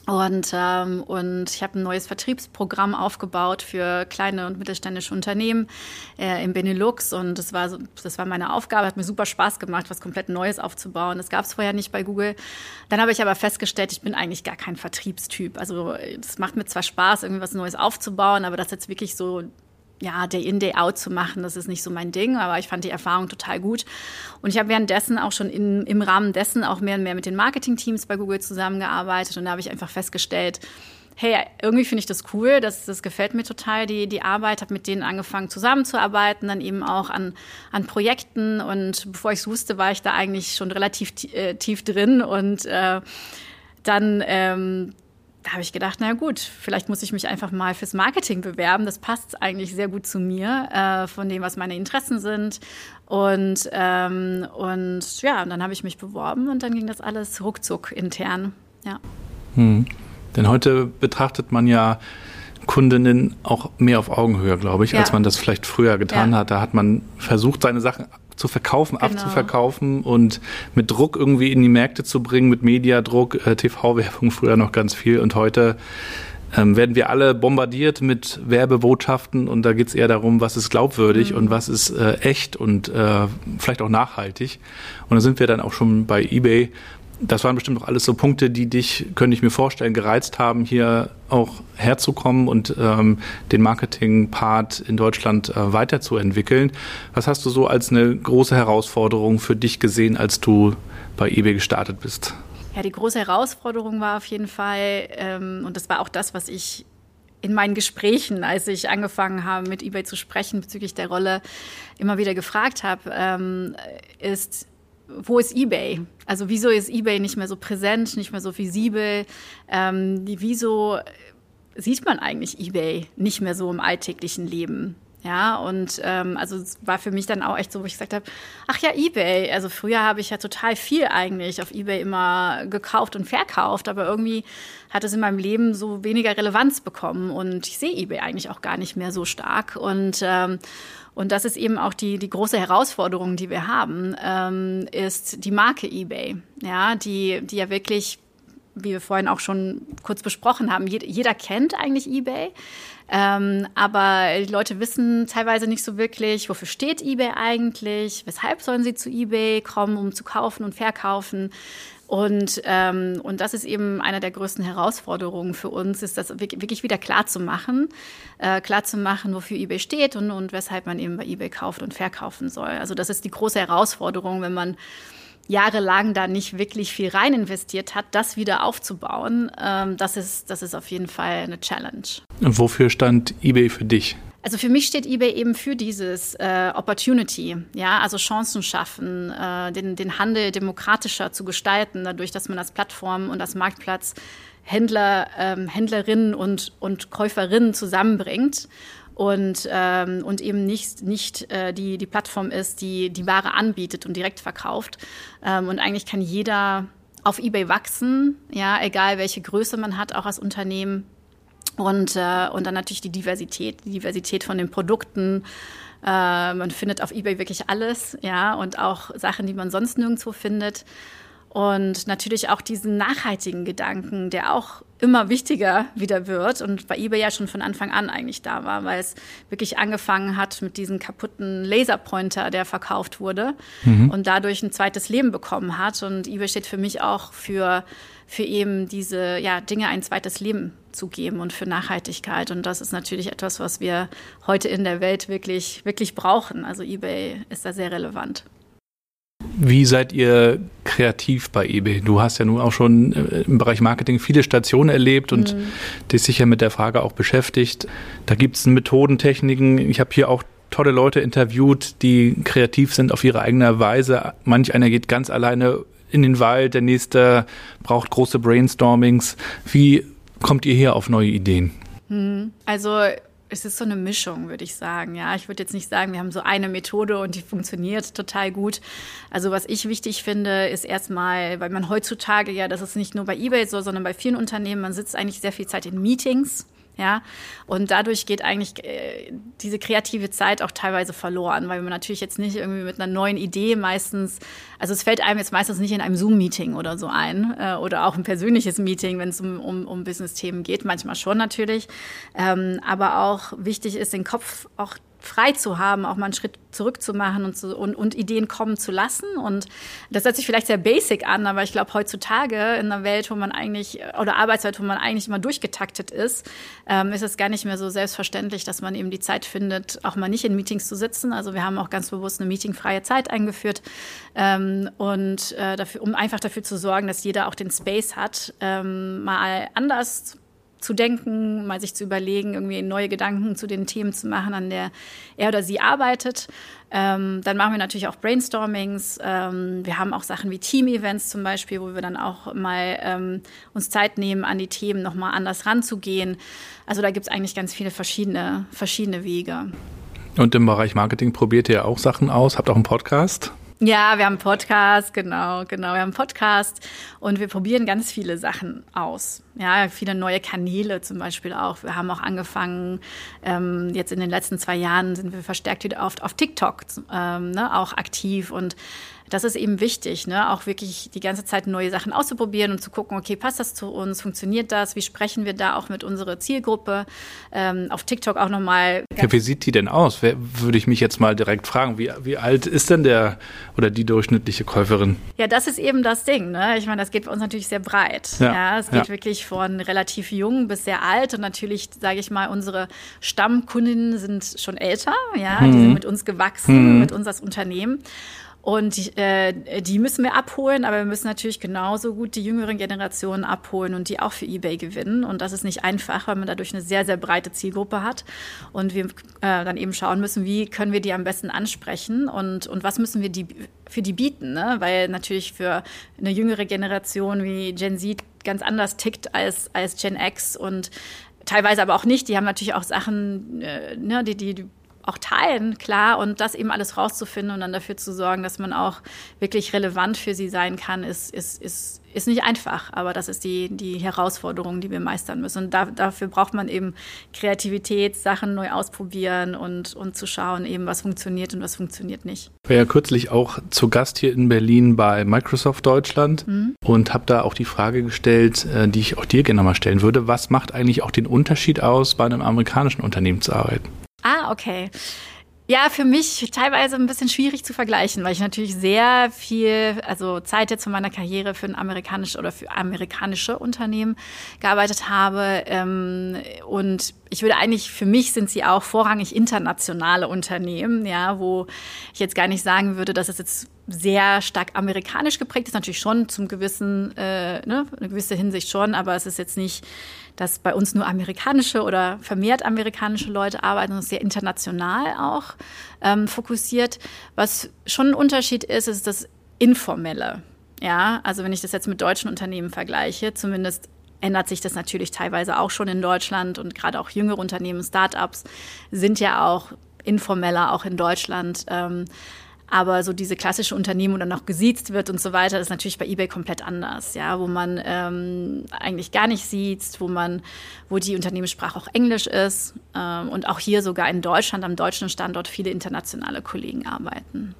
und, ähm, und ich habe ein neues Vertriebsprogramm aufgebaut für kleine und mittelständische Unternehmen äh, im Benelux. Und das war, so, das war meine Aufgabe, hat mir super Spaß gemacht, was komplett Neues aufzubauen. Das gab es vorher nicht bei Google. Dann habe ich aber festgestellt, ich bin eigentlich gar kein Vertriebstyp. Also es macht mir zwar Spaß, irgendwie was Neues aufzubauen, aber das jetzt wirklich so ja, Day in, Day out zu machen, das ist nicht so mein Ding, aber ich fand die Erfahrung total gut. Und ich habe währenddessen auch schon in, im Rahmen dessen auch mehr und mehr mit den Marketing-Teams bei Google zusammengearbeitet und da habe ich einfach festgestellt, hey, irgendwie finde ich das cool, das, das gefällt mir total, die, die Arbeit, habe mit denen angefangen zusammenzuarbeiten, dann eben auch an, an Projekten und bevor ich es wusste, war ich da eigentlich schon relativ äh, tief drin und äh, dann ähm, da habe ich gedacht, na gut, vielleicht muss ich mich einfach mal fürs Marketing bewerben. Das passt eigentlich sehr gut zu mir, äh, von dem, was meine Interessen sind. Und, ähm, und ja, und dann habe ich mich beworben und dann ging das alles ruckzuck intern. Ja. Hm. Denn heute betrachtet man ja Kundinnen auch mehr auf Augenhöhe, glaube ich, ja. als man das vielleicht früher getan ja. hat. Da hat man versucht, seine Sachen zu verkaufen, genau. abzuverkaufen und mit Druck irgendwie in die Märkte zu bringen, mit Mediadruck, äh, TV-Werbung früher noch ganz viel und heute ähm, werden wir alle bombardiert mit Werbebotschaften und da geht es eher darum, was ist glaubwürdig mhm. und was ist äh, echt und äh, vielleicht auch nachhaltig. Und da sind wir dann auch schon bei eBay, das waren bestimmt auch alles so Punkte, die dich, könnte ich mir vorstellen, gereizt haben, hier auch herzukommen und ähm, den Marketing-Part in Deutschland äh, weiterzuentwickeln. Was hast du so als eine große Herausforderung für dich gesehen, als du bei eBay gestartet bist? Ja, die große Herausforderung war auf jeden Fall, ähm, und das war auch das, was ich in meinen Gesprächen, als ich angefangen habe, mit eBay zu sprechen bezüglich der Rolle, immer wieder gefragt habe, ähm, ist, wo ist eBay? Also wieso ist eBay nicht mehr so präsent, nicht mehr so visibel? Ähm, wieso sieht man eigentlich eBay nicht mehr so im alltäglichen Leben? Ja, und ähm, also es war für mich dann auch echt so, wo ich gesagt habe, ach ja, eBay. Also früher habe ich ja total viel eigentlich auf eBay immer gekauft und verkauft, aber irgendwie hat es in meinem Leben so weniger Relevanz bekommen und ich sehe eBay eigentlich auch gar nicht mehr so stark. Und ähm, und das ist eben auch die, die große Herausforderung, die wir haben, ähm, ist die Marke eBay, ja, die, die ja wirklich, wie wir vorhin auch schon kurz besprochen haben, jeder, jeder kennt eigentlich eBay. Ähm, aber die Leute wissen teilweise nicht so wirklich, wofür steht eBay eigentlich, weshalb sollen sie zu eBay kommen, um zu kaufen und verkaufen. Und, ähm, und das ist eben eine der größten Herausforderungen für uns, ist das wirklich wieder klar zu machen, äh, klar zu machen, wofür eBay steht und, und weshalb man eben bei eBay kauft und verkaufen soll. Also das ist die große Herausforderung, wenn man jahrelang da nicht wirklich viel rein investiert hat, das wieder aufzubauen, ähm, das, ist, das ist auf jeden Fall eine Challenge. Und wofür stand eBay für dich? Also für mich steht eBay eben für dieses äh, Opportunity, ja, also Chancen schaffen, äh, den, den Handel demokratischer zu gestalten, dadurch, dass man als Plattform und als Marktplatz Händler, ähm, Händlerinnen und, und Käuferinnen zusammenbringt und, ähm, und eben nicht, nicht äh, die, die Plattform ist, die die Ware anbietet und direkt verkauft. Ähm, und eigentlich kann jeder auf eBay wachsen, ja, egal welche Größe man hat, auch als Unternehmen und, äh, und dann natürlich die Diversität, die Diversität von den Produkten. Äh, man findet auf eBay wirklich alles, ja, und auch Sachen, die man sonst nirgendwo findet. Und natürlich auch diesen nachhaltigen Gedanken, der auch immer wichtiger wieder wird und bei eBay ja schon von Anfang an eigentlich da war, weil es wirklich angefangen hat mit diesem kaputten Laserpointer, der verkauft wurde mhm. und dadurch ein zweites Leben bekommen hat. Und eBay steht für mich auch für, für eben diese ja, Dinge ein zweites Leben zu geben und für Nachhaltigkeit. Und das ist natürlich etwas, was wir heute in der Welt wirklich, wirklich brauchen. Also eBay ist da sehr relevant. Wie seid ihr kreativ bei eBay? Du hast ja nun auch schon äh, im Bereich Marketing viele Stationen erlebt und mhm. dich sicher mit der Frage auch beschäftigt. Da gibt es Methodentechniken. Ich habe hier auch tolle Leute interviewt, die kreativ sind auf ihre eigene Weise. Manch einer geht ganz alleine in den Wald, der nächste braucht große Brainstormings. Wie kommt ihr hier auf neue Ideen? Mhm. Also es ist so eine Mischung, würde ich sagen. Ja, ich würde jetzt nicht sagen, wir haben so eine Methode und die funktioniert total gut. Also was ich wichtig finde, ist erstmal, weil man heutzutage ja, das ist nicht nur bei eBay so, sondern bei vielen Unternehmen, man sitzt eigentlich sehr viel Zeit in Meetings. Ja, und dadurch geht eigentlich äh, diese kreative Zeit auch teilweise verloren, weil man natürlich jetzt nicht irgendwie mit einer neuen Idee meistens, also es fällt einem jetzt meistens nicht in einem Zoom-Meeting oder so ein äh, oder auch ein persönliches Meeting, wenn es um, um, um Business-Themen geht, manchmal schon natürlich. Ähm, aber auch wichtig ist, den Kopf auch frei zu haben, auch mal einen Schritt zurück zu machen und, zu, und, und Ideen kommen zu lassen. Und das hört sich vielleicht sehr basic an, aber ich glaube, heutzutage in einer Welt, wo man eigentlich, oder Arbeitswelt, wo man eigentlich immer durchgetaktet ist, ähm, ist es gar nicht mehr so selbstverständlich, dass man eben die Zeit findet, auch mal nicht in Meetings zu sitzen. Also wir haben auch ganz bewusst eine meetingfreie Zeit eingeführt ähm, und äh, dafür, um einfach dafür zu sorgen, dass jeder auch den Space hat, ähm, mal anders zu denken, mal sich zu überlegen, irgendwie neue Gedanken zu den Themen zu machen, an der er oder sie arbeitet. Ähm, dann machen wir natürlich auch Brainstormings. Ähm, wir haben auch Sachen wie Team-Events zum Beispiel, wo wir dann auch mal ähm, uns Zeit nehmen, an die Themen nochmal anders ranzugehen. Also da gibt es eigentlich ganz viele verschiedene, verschiedene Wege. Und im Bereich Marketing probiert ihr auch Sachen aus, habt auch einen Podcast? Ja, wir haben einen Podcast, genau, genau. Wir haben einen Podcast und wir probieren ganz viele Sachen aus. Ja, viele neue Kanäle zum Beispiel auch. Wir haben auch angefangen, ähm, jetzt in den letzten zwei Jahren sind wir verstärkt wieder auf, auf TikTok ähm, ne, auch aktiv und das ist eben wichtig, ne? auch wirklich die ganze Zeit neue Sachen auszuprobieren und zu gucken, okay, passt das zu uns, funktioniert das, wie sprechen wir da auch mit unserer Zielgruppe, ähm, auf TikTok auch nochmal. Ja, wie sieht die denn aus? Wer, würde ich mich jetzt mal direkt fragen, wie, wie alt ist denn der oder die durchschnittliche Käuferin? Ja, das ist eben das Ding. Ne? Ich meine, das geht bei uns natürlich sehr breit. Ja, ja es geht ja. wirklich von relativ jung bis sehr alt und natürlich, sage ich mal, unsere Stammkundinnen sind schon älter, ja, mhm. die sind mit uns gewachsen, mhm. mit uns als Unternehmen. Und äh, die müssen wir abholen, aber wir müssen natürlich genauso gut die jüngeren Generationen abholen und die auch für eBay gewinnen. Und das ist nicht einfach, weil man dadurch eine sehr, sehr breite Zielgruppe hat. Und wir äh, dann eben schauen müssen, wie können wir die am besten ansprechen und, und was müssen wir die, für die bieten. Ne? Weil natürlich für eine jüngere Generation wie Gen Z ganz anders tickt als, als Gen X und teilweise aber auch nicht. Die haben natürlich auch Sachen, äh, ne, die, die auch teilen, klar, und das eben alles rauszufinden und dann dafür zu sorgen, dass man auch wirklich relevant für sie sein kann, ist, ist, ist, ist nicht einfach, aber das ist die, die Herausforderung, die wir meistern müssen. Und da, dafür braucht man eben Kreativität, Sachen neu ausprobieren und, und zu schauen, eben was funktioniert und was funktioniert nicht. Ich war ja kürzlich auch zu Gast hier in Berlin bei Microsoft Deutschland mhm. und habe da auch die Frage gestellt, äh, die ich auch dir gerne mal stellen würde. Was macht eigentlich auch den Unterschied aus, bei einem amerikanischen Unternehmen zu arbeiten? Ah, okay. Ja, für mich teilweise ein bisschen schwierig zu vergleichen, weil ich natürlich sehr viel, also Zeit jetzt von meiner Karriere für ein amerikanisches oder für amerikanische Unternehmen gearbeitet habe. Ähm, und ich würde eigentlich, für mich sind sie auch vorrangig internationale Unternehmen, ja, wo ich jetzt gar nicht sagen würde, dass es jetzt sehr stark amerikanisch geprägt ist, natürlich schon zum gewissen, äh, ne, eine gewisse Hinsicht schon, aber es ist jetzt nicht dass bei uns nur amerikanische oder vermehrt amerikanische Leute arbeiten und sehr international auch ähm, fokussiert. Was schon ein Unterschied ist, ist das Informelle. Ja, also wenn ich das jetzt mit deutschen Unternehmen vergleiche, zumindest ändert sich das natürlich teilweise auch schon in Deutschland und gerade auch jüngere Unternehmen, Startups sind ja auch informeller auch in Deutschland. Ähm, aber so diese klassische Unternehmen, wo dann noch gesiezt wird und so weiter, ist natürlich bei eBay komplett anders, ja, wo man ähm, eigentlich gar nicht sieht, wo man, wo die Unternehmenssprache auch Englisch ist ähm, und auch hier sogar in Deutschland am deutschen Standort viele internationale Kollegen arbeiten.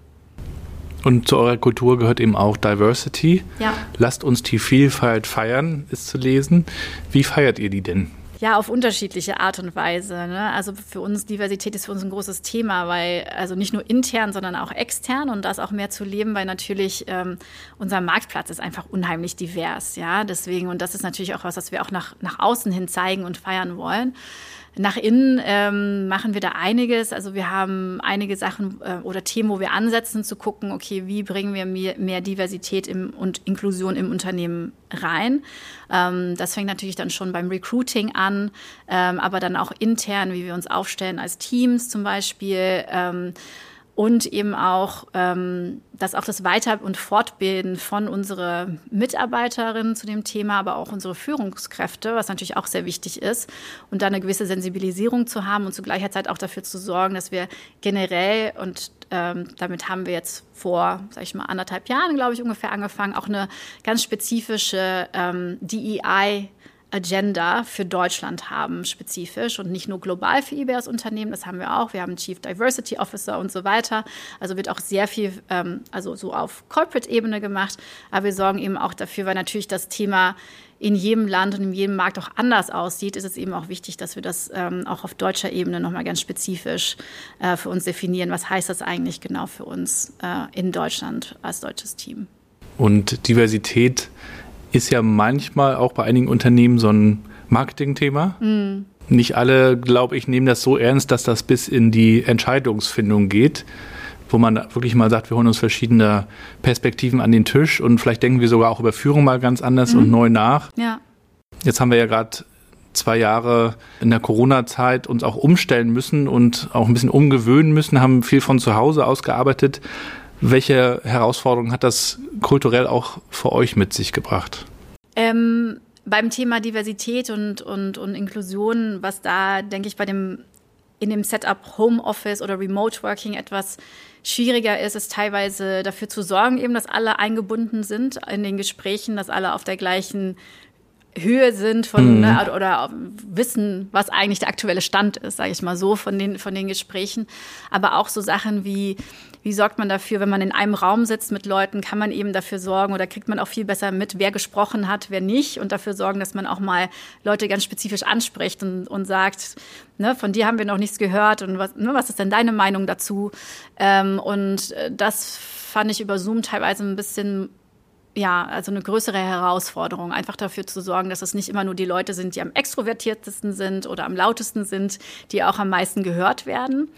Und zu eurer Kultur gehört eben auch Diversity. Ja. Lasst uns die Vielfalt feiern, ist zu lesen. Wie feiert ihr die denn? Ja, auf unterschiedliche Art und Weise. Ne? Also für uns, Diversität ist für uns ein großes Thema, weil, also nicht nur intern, sondern auch extern und das auch mehr zu leben, weil natürlich ähm, unser Marktplatz ist einfach unheimlich divers. Ja, deswegen, und das ist natürlich auch was, was wir auch nach, nach außen hin zeigen und feiern wollen. Nach innen ähm, machen wir da einiges. Also wir haben einige Sachen äh, oder Themen, wo wir ansetzen, zu gucken, okay, wie bringen wir mehr, mehr Diversität im, und Inklusion im Unternehmen rein. Ähm, das fängt natürlich dann schon beim Recruiting an, ähm, aber dann auch intern, wie wir uns aufstellen als Teams zum Beispiel. Ähm, und eben auch, ähm, dass auch das Weiter- und Fortbilden von unseren Mitarbeiterinnen zu dem Thema, aber auch unsere Führungskräfte, was natürlich auch sehr wichtig ist, und da eine gewisse Sensibilisierung zu haben und zu gleicher Zeit auch dafür zu sorgen, dass wir generell, und ähm, damit haben wir jetzt vor, sag ich mal, anderthalb Jahren, glaube ich, ungefähr angefangen, auch eine ganz spezifische ähm, DEI- Agenda für Deutschland haben, spezifisch und nicht nur global für als Unternehmen. Das haben wir auch. Wir haben Chief Diversity Officer und so weiter. Also wird auch sehr viel, ähm, also so auf Corporate-Ebene gemacht. Aber wir sorgen eben auch dafür, weil natürlich das Thema in jedem Land und in jedem Markt auch anders aussieht, ist es eben auch wichtig, dass wir das ähm, auch auf deutscher Ebene nochmal ganz spezifisch äh, für uns definieren. Was heißt das eigentlich genau für uns äh, in Deutschland als deutsches Team? Und Diversität ist ja manchmal auch bei einigen Unternehmen so ein Marketingthema. Mhm. Nicht alle, glaube ich, nehmen das so ernst, dass das bis in die Entscheidungsfindung geht, wo man wirklich mal sagt, wir holen uns verschiedene Perspektiven an den Tisch und vielleicht denken wir sogar auch über Führung mal ganz anders mhm. und neu nach. Ja. Jetzt haben wir ja gerade zwei Jahre in der Corona-Zeit uns auch umstellen müssen und auch ein bisschen umgewöhnen müssen, haben viel von zu Hause ausgearbeitet. Welche Herausforderungen hat das kulturell auch für euch mit sich gebracht? Ähm, beim Thema Diversität und, und, und Inklusion, was da, denke ich, bei dem in dem Setup Homeoffice oder Remote Working etwas schwieriger ist, ist teilweise dafür zu sorgen, eben, dass alle eingebunden sind in den Gesprächen, dass alle auf der gleichen Höhe sind von mhm. ne, oder wissen, was eigentlich der aktuelle Stand ist, sage ich mal so, von den, von den Gesprächen. Aber auch so Sachen wie, wie sorgt man dafür, wenn man in einem Raum sitzt mit Leuten, kann man eben dafür sorgen oder kriegt man auch viel besser mit, wer gesprochen hat, wer nicht und dafür sorgen, dass man auch mal Leute ganz spezifisch anspricht und, und sagt, ne, von dir haben wir noch nichts gehört und was, ne, was ist denn deine Meinung dazu? Ähm, und äh, das fand ich über Zoom teilweise ein bisschen ja, also eine größere Herausforderung, einfach dafür zu sorgen, dass es nicht immer nur die Leute sind, die am extrovertiertesten sind oder am lautesten sind, die auch am meisten gehört werden.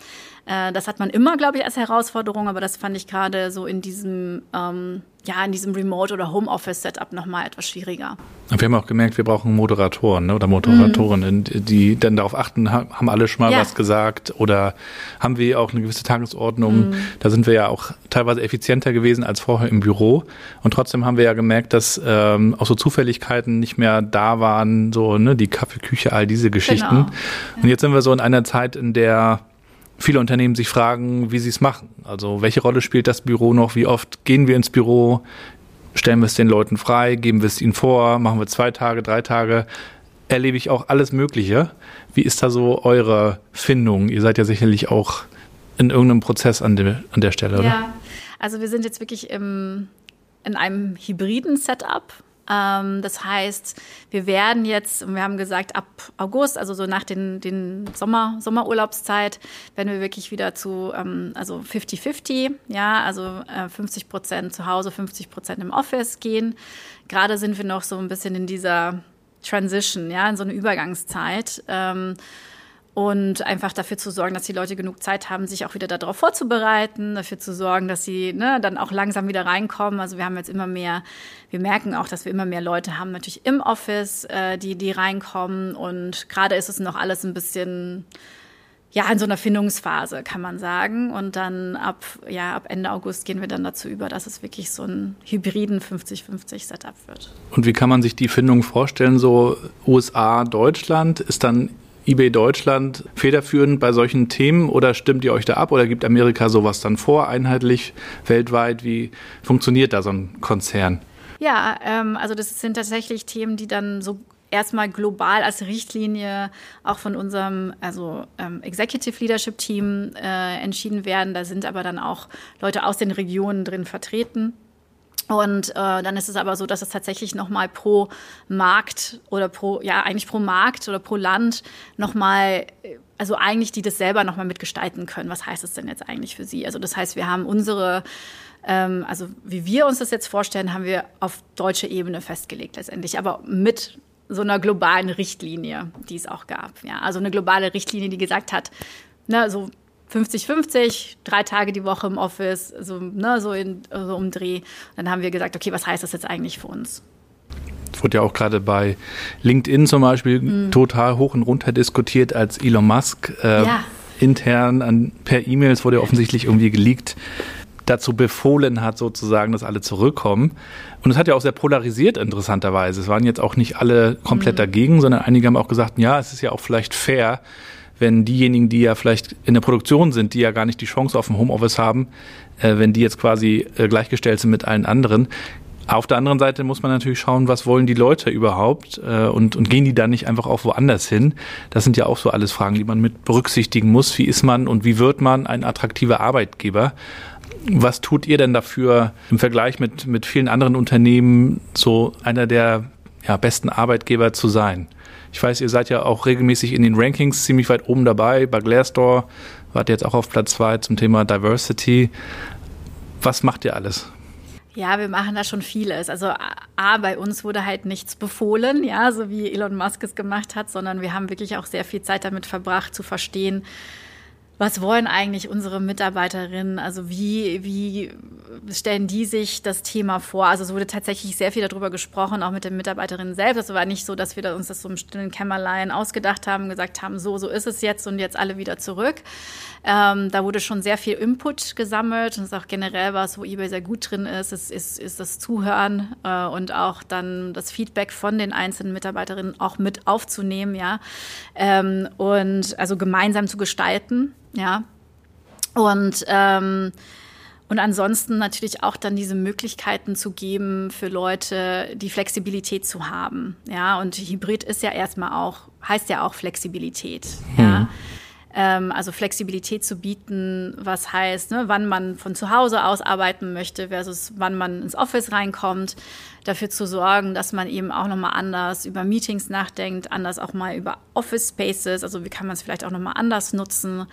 Äh, das hat man immer, glaube ich, als Herausforderung, aber das fand ich gerade so in diesem ähm, ja, in diesem Remote- oder Homeoffice-Setup nochmal etwas schwieriger. Wir haben auch gemerkt, wir brauchen Moderatoren ne, oder Moderatorinnen, mhm. die dann darauf achten, haben alle schon mal ja. was gesagt oder haben wir auch eine gewisse Tagesordnung. Mhm. Da sind wir ja auch teilweise effizienter gewesen als vorher im Büro. Und trotzdem haben wir ja gemerkt, dass ähm, auch so Zufälligkeiten nicht mehr da waren, so ne, die Kaffeeküche, all diese Geschichten. Genau. Und jetzt sind wir so in einer Zeit, in der viele Unternehmen sich fragen, wie sie es machen. Also welche Rolle spielt das Büro noch? Wie oft gehen wir ins Büro? Stellen wir es den Leuten frei? Geben wir es ihnen vor? Machen wir zwei Tage, drei Tage? Erlebe ich auch alles Mögliche. Wie ist da so eure Findung? Ihr seid ja sicherlich auch in irgendeinem Prozess an, de, an der Stelle, oder? Ja, also wir sind jetzt wirklich im, in einem hybriden Setup. Ähm, das heißt, wir werden jetzt, wir haben gesagt, ab August, also so nach den, den Sommer, Sommerurlaubszeit, werden wir wirklich wieder zu, ähm, also 50-50, ja, also äh, 50 Prozent zu Hause, 50 Prozent im Office gehen. Gerade sind wir noch so ein bisschen in dieser Transition, ja, in so einer Übergangszeit. Und einfach dafür zu sorgen, dass die Leute genug Zeit haben, sich auch wieder darauf vorzubereiten, dafür zu sorgen, dass sie ne, dann auch langsam wieder reinkommen. Also wir haben jetzt immer mehr, wir merken auch, dass wir immer mehr Leute haben, natürlich im Office, äh, die, die reinkommen. Und gerade ist es noch alles ein bisschen, ja, in so einer Findungsphase, kann man sagen. Und dann ab, ja, ab Ende August gehen wir dann dazu über, dass es wirklich so ein hybriden 50-50 Setup wird. Und wie kann man sich die Findung vorstellen? So USA, Deutschland ist dann eBay Deutschland federführend bei solchen Themen oder stimmt ihr euch da ab oder gibt Amerika sowas dann vor, einheitlich weltweit? Wie funktioniert da so ein Konzern? Ja, ähm, also das sind tatsächlich Themen, die dann so erstmal global als Richtlinie auch von unserem also ähm, Executive Leadership Team äh, entschieden werden. Da sind aber dann auch Leute aus den Regionen drin vertreten. Und äh, dann ist es aber so, dass es tatsächlich nochmal pro Markt oder pro, ja, eigentlich pro Markt oder pro Land nochmal, also eigentlich die das selber nochmal mitgestalten können. Was heißt es denn jetzt eigentlich für sie? Also das heißt, wir haben unsere, ähm, also wie wir uns das jetzt vorstellen, haben wir auf deutscher Ebene festgelegt letztendlich, aber mit so einer globalen Richtlinie, die es auch gab. Ja, also eine globale Richtlinie, die gesagt hat, na, so 50-50, drei Tage die Woche im Office, so, ne, so, in, so um Dreh. Dann haben wir gesagt, okay, was heißt das jetzt eigentlich für uns? Es wurde ja auch gerade bei LinkedIn zum Beispiel mhm. total hoch und runter diskutiert, als Elon Musk äh, ja. intern an, per E-Mails wurde ja offensichtlich irgendwie geleakt, dazu befohlen hat, sozusagen, dass alle zurückkommen. Und es hat ja auch sehr polarisiert, interessanterweise. Es waren jetzt auch nicht alle komplett mhm. dagegen, sondern einige haben auch gesagt, ja, es ist ja auch vielleicht fair, wenn diejenigen, die ja vielleicht in der Produktion sind, die ja gar nicht die Chance auf ein Homeoffice haben, äh, wenn die jetzt quasi äh, gleichgestellt sind mit allen anderen. Auf der anderen Seite muss man natürlich schauen, was wollen die Leute überhaupt äh, und, und gehen die dann nicht einfach auch woanders hin? Das sind ja auch so alles Fragen, die man mit berücksichtigen muss. Wie ist man und wie wird man ein attraktiver Arbeitgeber? Was tut ihr denn dafür im Vergleich mit, mit vielen anderen Unternehmen, so einer der ja, besten Arbeitgeber zu sein? Ich weiß, ihr seid ja auch regelmäßig in den Rankings ziemlich weit oben dabei. Bei Glassdoor wart ihr jetzt auch auf Platz zwei zum Thema Diversity. Was macht ihr alles? Ja, wir machen da schon vieles. Also A, bei uns wurde halt nichts befohlen, ja, so wie Elon Musk es gemacht hat, sondern wir haben wirklich auch sehr viel Zeit damit verbracht, zu verstehen, was wollen eigentlich unsere Mitarbeiterinnen? Also wie, wie stellen die sich das Thema vor? Also es wurde tatsächlich sehr viel darüber gesprochen, auch mit den Mitarbeiterinnen selbst. Es war nicht so, dass wir uns das so im stillen Kämmerlein ausgedacht haben, gesagt haben, so, so ist es jetzt und jetzt alle wieder zurück. Ähm, da wurde schon sehr viel Input gesammelt und es ist auch generell was, wo eBay sehr gut drin ist, ist, ist, ist das Zuhören äh, und auch dann das Feedback von den einzelnen Mitarbeiterinnen auch mit aufzunehmen, ja. Ähm, und also gemeinsam zu gestalten. Ja. Und, ähm, Und ansonsten natürlich auch dann diese Möglichkeiten zu geben für Leute, die Flexibilität zu haben. Ja, und Hybrid ist ja erstmal auch, heißt ja auch Flexibilität. Mhm. Ja ähm, also Flexibilität zu bieten, was heißt, ne, wann man von zu Hause aus arbeiten möchte versus wann man ins Office reinkommt, dafür zu sorgen, dass man eben auch nochmal anders über Meetings nachdenkt, anders auch mal über Office Spaces, also wie kann man es vielleicht auch nochmal anders nutzen.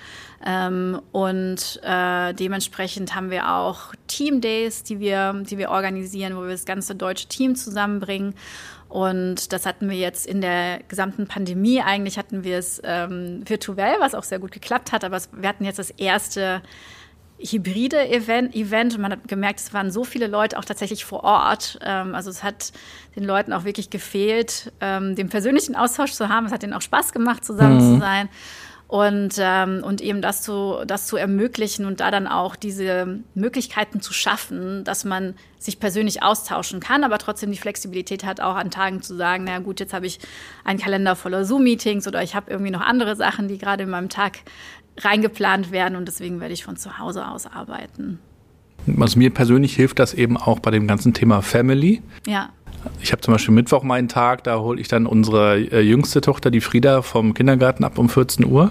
Ähm, und äh, dementsprechend haben wir auch Team Days, die wir, die wir organisieren, wo wir das ganze deutsche Team zusammenbringen und das hatten wir jetzt in der gesamten Pandemie. Eigentlich hatten wir es ähm, virtuell, was auch sehr gut geklappt hat, aber es, wir hatten jetzt das erste hybride Event, Event und man hat gemerkt, es waren so viele Leute auch tatsächlich vor Ort. Ähm, also es hat den Leuten auch wirklich gefehlt, ähm, den persönlichen Austausch zu haben. Es hat ihnen auch Spaß gemacht, zusammen mhm. zu sein und, ähm, und eben das zu, das zu ermöglichen und da dann auch diese Möglichkeiten zu schaffen, dass man sich persönlich austauschen kann, aber trotzdem die Flexibilität hat, auch an Tagen zu sagen, na gut, jetzt habe ich einen Kalender voller Zoom-Meetings oder ich habe irgendwie noch andere Sachen, die gerade in meinem Tag reingeplant werden und deswegen werde ich von zu Hause aus arbeiten. Also mir persönlich hilft das eben auch bei dem ganzen Thema Family. Ja. Ich habe zum Beispiel Mittwoch meinen Tag, da hole ich dann unsere äh, jüngste Tochter, die Frieda, vom Kindergarten ab um 14 Uhr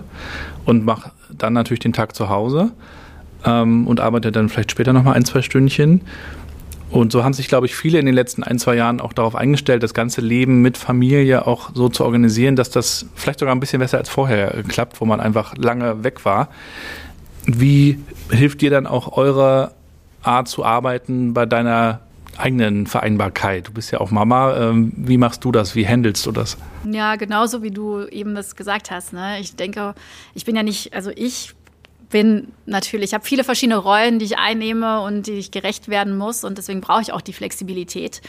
und mache dann natürlich den Tag zu Hause ähm, und arbeite dann vielleicht später nochmal ein, zwei Stündchen. Und so haben sich, glaube ich, viele in den letzten ein, zwei Jahren auch darauf eingestellt, das ganze Leben mit Familie auch so zu organisieren, dass das vielleicht sogar ein bisschen besser als vorher klappt, wo man einfach lange weg war. Wie hilft dir dann auch eure Art zu arbeiten bei deiner eigenen Vereinbarkeit. Du bist ja auch Mama. Ähm, wie machst du das? Wie handelst du das? Ja, genauso wie du eben das gesagt hast. Ne? Ich denke, ich bin ja nicht, also ich bin natürlich, ich habe viele verschiedene Rollen, die ich einnehme und die ich gerecht werden muss und deswegen brauche ich auch die Flexibilität.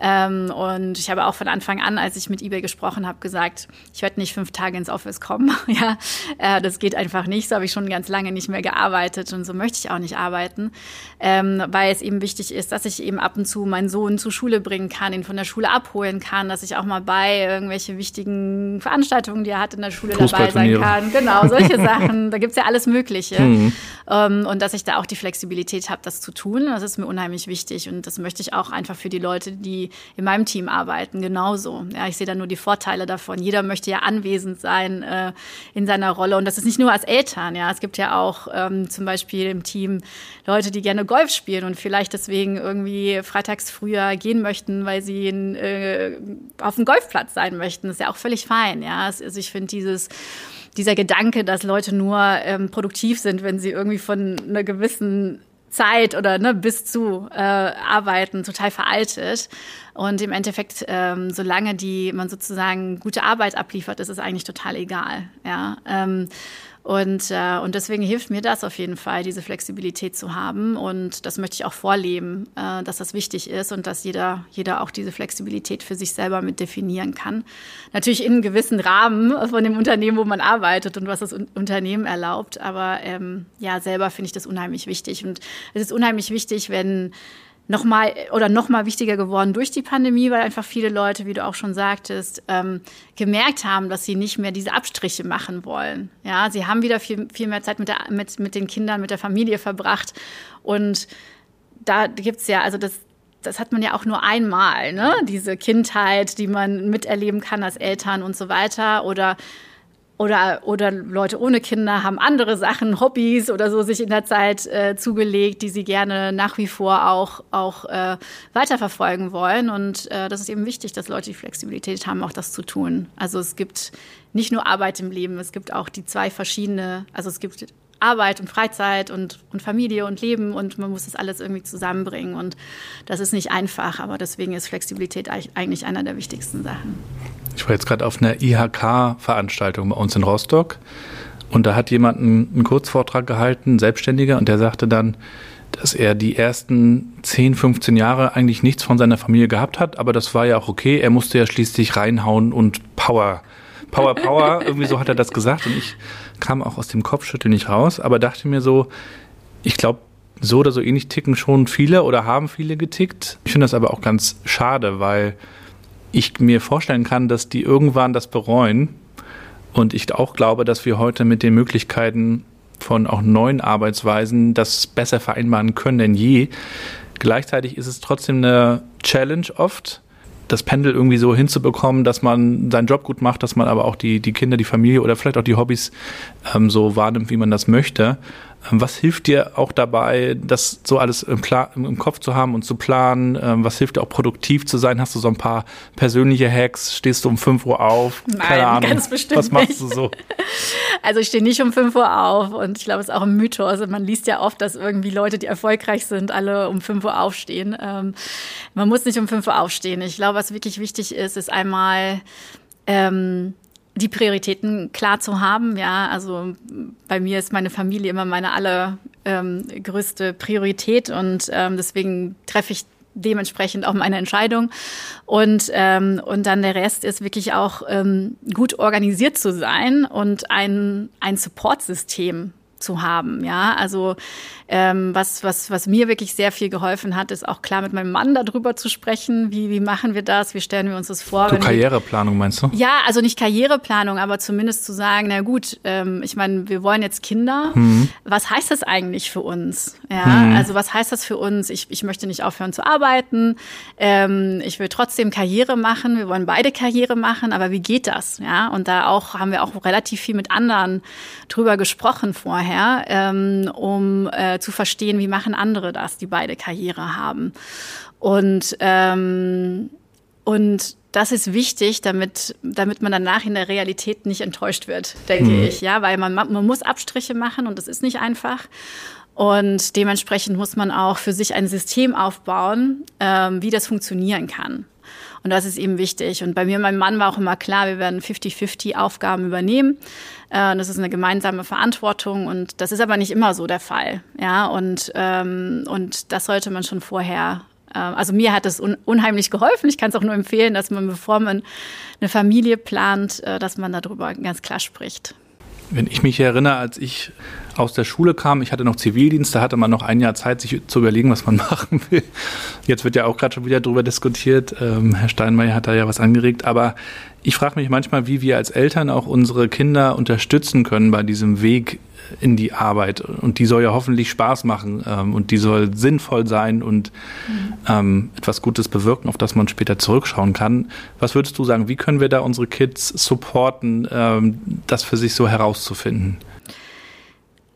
Ähm, und ich habe auch von Anfang an, als ich mit eBay gesprochen habe, gesagt, ich werde nicht fünf Tage ins Office kommen. ja, äh, das geht einfach nicht. So habe ich schon ganz lange nicht mehr gearbeitet und so möchte ich auch nicht arbeiten, ähm, weil es eben wichtig ist, dass ich eben ab und zu meinen Sohn zur Schule bringen kann, ihn von der Schule abholen kann, dass ich auch mal bei irgendwelche wichtigen Veranstaltungen, die er hat in der Schule dabei sein kann. Genau, solche Sachen. Da gibt's ja alles Mögliche. Mhm. Ähm, und dass ich da auch die Flexibilität habe, das zu tun. Das ist mir unheimlich wichtig. Und das möchte ich auch einfach für die Leute, die in meinem Team arbeiten, genauso. Ja, ich sehe da nur die Vorteile davon. Jeder möchte ja anwesend sein äh, in seiner Rolle. Und das ist nicht nur als Eltern. Ja, es gibt ja auch ähm, zum Beispiel im Team Leute, die gerne Golf spielen und vielleicht deswegen irgendwie freitags früher gehen möchten, weil sie in, äh, auf dem Golfplatz sein möchten. Das ist ja auch völlig fein. Ja, also ich finde dieses dieser Gedanke, dass Leute nur ähm, produktiv sind, wenn sie irgendwie von einer gewissen Zeit oder ne, bis zu äh, arbeiten total veraltet. Und im Endeffekt, ähm, solange die man sozusagen gute Arbeit abliefert, ist es eigentlich total egal. Ja. Ähm, und, äh, und deswegen hilft mir das auf jeden Fall, diese Flexibilität zu haben. Und das möchte ich auch vorleben, äh, dass das wichtig ist und dass jeder, jeder auch diese Flexibilität für sich selber mit definieren kann. Natürlich in einem gewissen Rahmen von dem Unternehmen, wo man arbeitet und was das Unternehmen erlaubt. Aber ähm, ja, selber finde ich das unheimlich wichtig. Und es ist unheimlich wichtig, wenn nochmal oder nochmal wichtiger geworden durch die Pandemie, weil einfach viele Leute, wie du auch schon sagtest, ähm, gemerkt haben, dass sie nicht mehr diese Abstriche machen wollen. Ja, sie haben wieder viel, viel mehr Zeit mit, der, mit, mit den Kindern, mit der Familie verbracht. Und da gibt's ja, also das, das hat man ja auch nur einmal, ne? Diese Kindheit, die man miterleben kann als Eltern und so weiter. Oder oder, oder Leute ohne Kinder haben andere Sachen, Hobbys oder so sich in der Zeit äh, zugelegt, die sie gerne nach wie vor auch, auch äh, weiterverfolgen wollen. Und äh, das ist eben wichtig, dass Leute die Flexibilität haben, auch das zu tun. Also es gibt nicht nur Arbeit im Leben, es gibt auch die zwei verschiedene, also es gibt Arbeit und Freizeit und, und Familie und Leben und man muss das alles irgendwie zusammenbringen. Und das ist nicht einfach, aber deswegen ist Flexibilität eigentlich einer der wichtigsten Sachen. Ich war jetzt gerade auf einer IHK-Veranstaltung bei uns in Rostock und da hat jemand einen, einen Kurzvortrag gehalten, ein Selbstständiger, und der sagte dann, dass er die ersten 10, 15 Jahre eigentlich nichts von seiner Familie gehabt hat, aber das war ja auch okay. Er musste ja schließlich reinhauen und Power, Power, Power, irgendwie so hat er das gesagt und ich kam auch aus dem Kopfschütteln nicht raus, aber dachte mir so, ich glaube, so oder so ähnlich ticken schon viele oder haben viele getickt. Ich finde das aber auch ganz schade, weil ich mir vorstellen kann, dass die irgendwann das bereuen. Und ich auch glaube, dass wir heute mit den Möglichkeiten von auch neuen Arbeitsweisen das besser vereinbaren können denn je. Gleichzeitig ist es trotzdem eine Challenge oft, das Pendel irgendwie so hinzubekommen, dass man seinen Job gut macht, dass man aber auch die, die Kinder, die Familie oder vielleicht auch die Hobbys ähm, so wahrnimmt, wie man das möchte. Ähm, was hilft dir auch dabei, das so alles im, Pla im Kopf zu haben und zu planen? Ähm, was hilft dir auch produktiv zu sein? Hast du so ein paar persönliche Hacks? Stehst du um 5 Uhr auf? Nein, Keine Ahnung. ganz bestimmt Was machst du so? Also ich stehe nicht um 5 Uhr auf und ich glaube, es ist auch ein Mythos. Man liest ja oft, dass irgendwie Leute, die erfolgreich sind, alle um 5 Uhr aufstehen. Ähm, man muss nicht um 5 Uhr aufstehen. Ich glaube, was wirklich wichtig ist, ist einmal ähm, die Prioritäten klar zu haben. Ja, also bei mir ist meine Familie immer meine allergrößte ähm, Priorität und ähm, deswegen treffe ich dementsprechend auch meine Entscheidung. Und, ähm, und dann der Rest ist wirklich auch ähm, gut organisiert zu sein und ein, ein Supportsystem zu haben. Ja, also ähm, was, was, was mir wirklich sehr viel geholfen hat, ist auch klar mit meinem Mann darüber zu sprechen. Wie, wie machen wir das? Wie stellen wir uns das vor? So Karriereplanung meinst du? Ja, also nicht Karriereplanung, aber zumindest zu sagen, na gut, ähm, ich meine, wir wollen jetzt Kinder. Mhm. Was heißt das eigentlich für uns? Ja, mhm. also was heißt das für uns? Ich, ich möchte nicht aufhören zu arbeiten. Ähm, ich will trotzdem Karriere machen. Wir wollen beide Karriere machen, aber wie geht das? Ja, und da auch haben wir auch relativ viel mit anderen drüber gesprochen vorher, ähm, um äh, zu verstehen, wie machen andere das, die beide Karriere haben. Und, ähm, und das ist wichtig, damit, damit man danach in der Realität nicht enttäuscht wird, denke mhm. ich. Ja, weil man, man muss Abstriche machen und das ist nicht einfach. Und dementsprechend muss man auch für sich ein System aufbauen, ähm, wie das funktionieren kann. Und das ist eben wichtig. Und bei mir und meinem Mann war auch immer klar, wir werden 50-50 Aufgaben übernehmen. Äh, das ist eine gemeinsame Verantwortung und das ist aber nicht immer so der Fall. Ja, und, ähm, und das sollte man schon vorher äh, also mir hat es unheimlich geholfen. Ich kann es auch nur empfehlen, dass man, bevor man eine Familie plant, äh, dass man darüber ganz klar spricht. Wenn ich mich erinnere, als ich aus der Schule kam, ich hatte noch Zivildienst, da hatte man noch ein Jahr Zeit, sich zu überlegen, was man machen will. Jetzt wird ja auch gerade schon wieder darüber diskutiert. Ähm, Herr Steinmeier hat da ja was angeregt. Aber ich frage mich manchmal, wie wir als Eltern auch unsere Kinder unterstützen können bei diesem Weg in die Arbeit. Und die soll ja hoffentlich Spaß machen ähm, und die soll sinnvoll sein und mhm. ähm, etwas Gutes bewirken, auf das man später zurückschauen kann. Was würdest du sagen, wie können wir da unsere Kids supporten, ähm, das für sich so herauszufinden?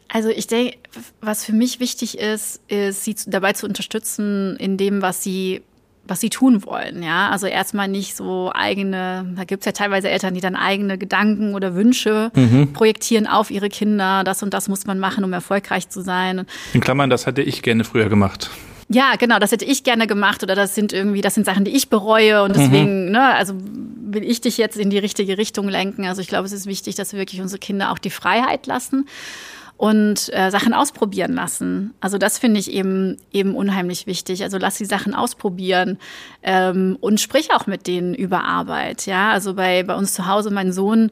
Also ich denke, was für mich wichtig ist, ist, sie dabei zu unterstützen in dem, was sie was sie tun wollen. Ja, also erstmal nicht so eigene, da gibt's ja teilweise Eltern, die dann eigene Gedanken oder Wünsche mhm. projektieren auf ihre Kinder. Das und das muss man machen, um erfolgreich zu sein. In Klammern, das hätte ich gerne früher gemacht. Ja, genau, das hätte ich gerne gemacht oder das sind irgendwie, das sind Sachen, die ich bereue und deswegen, mhm. ne, also will ich dich jetzt in die richtige Richtung lenken. Also ich glaube, es ist wichtig, dass wir wirklich unsere Kinder auch die Freiheit lassen und äh, Sachen ausprobieren lassen. Also das finde ich eben eben unheimlich wichtig. Also lass die Sachen ausprobieren ähm, und sprich auch mit denen über Arbeit. Ja, also bei bei uns zu Hause mein Sohn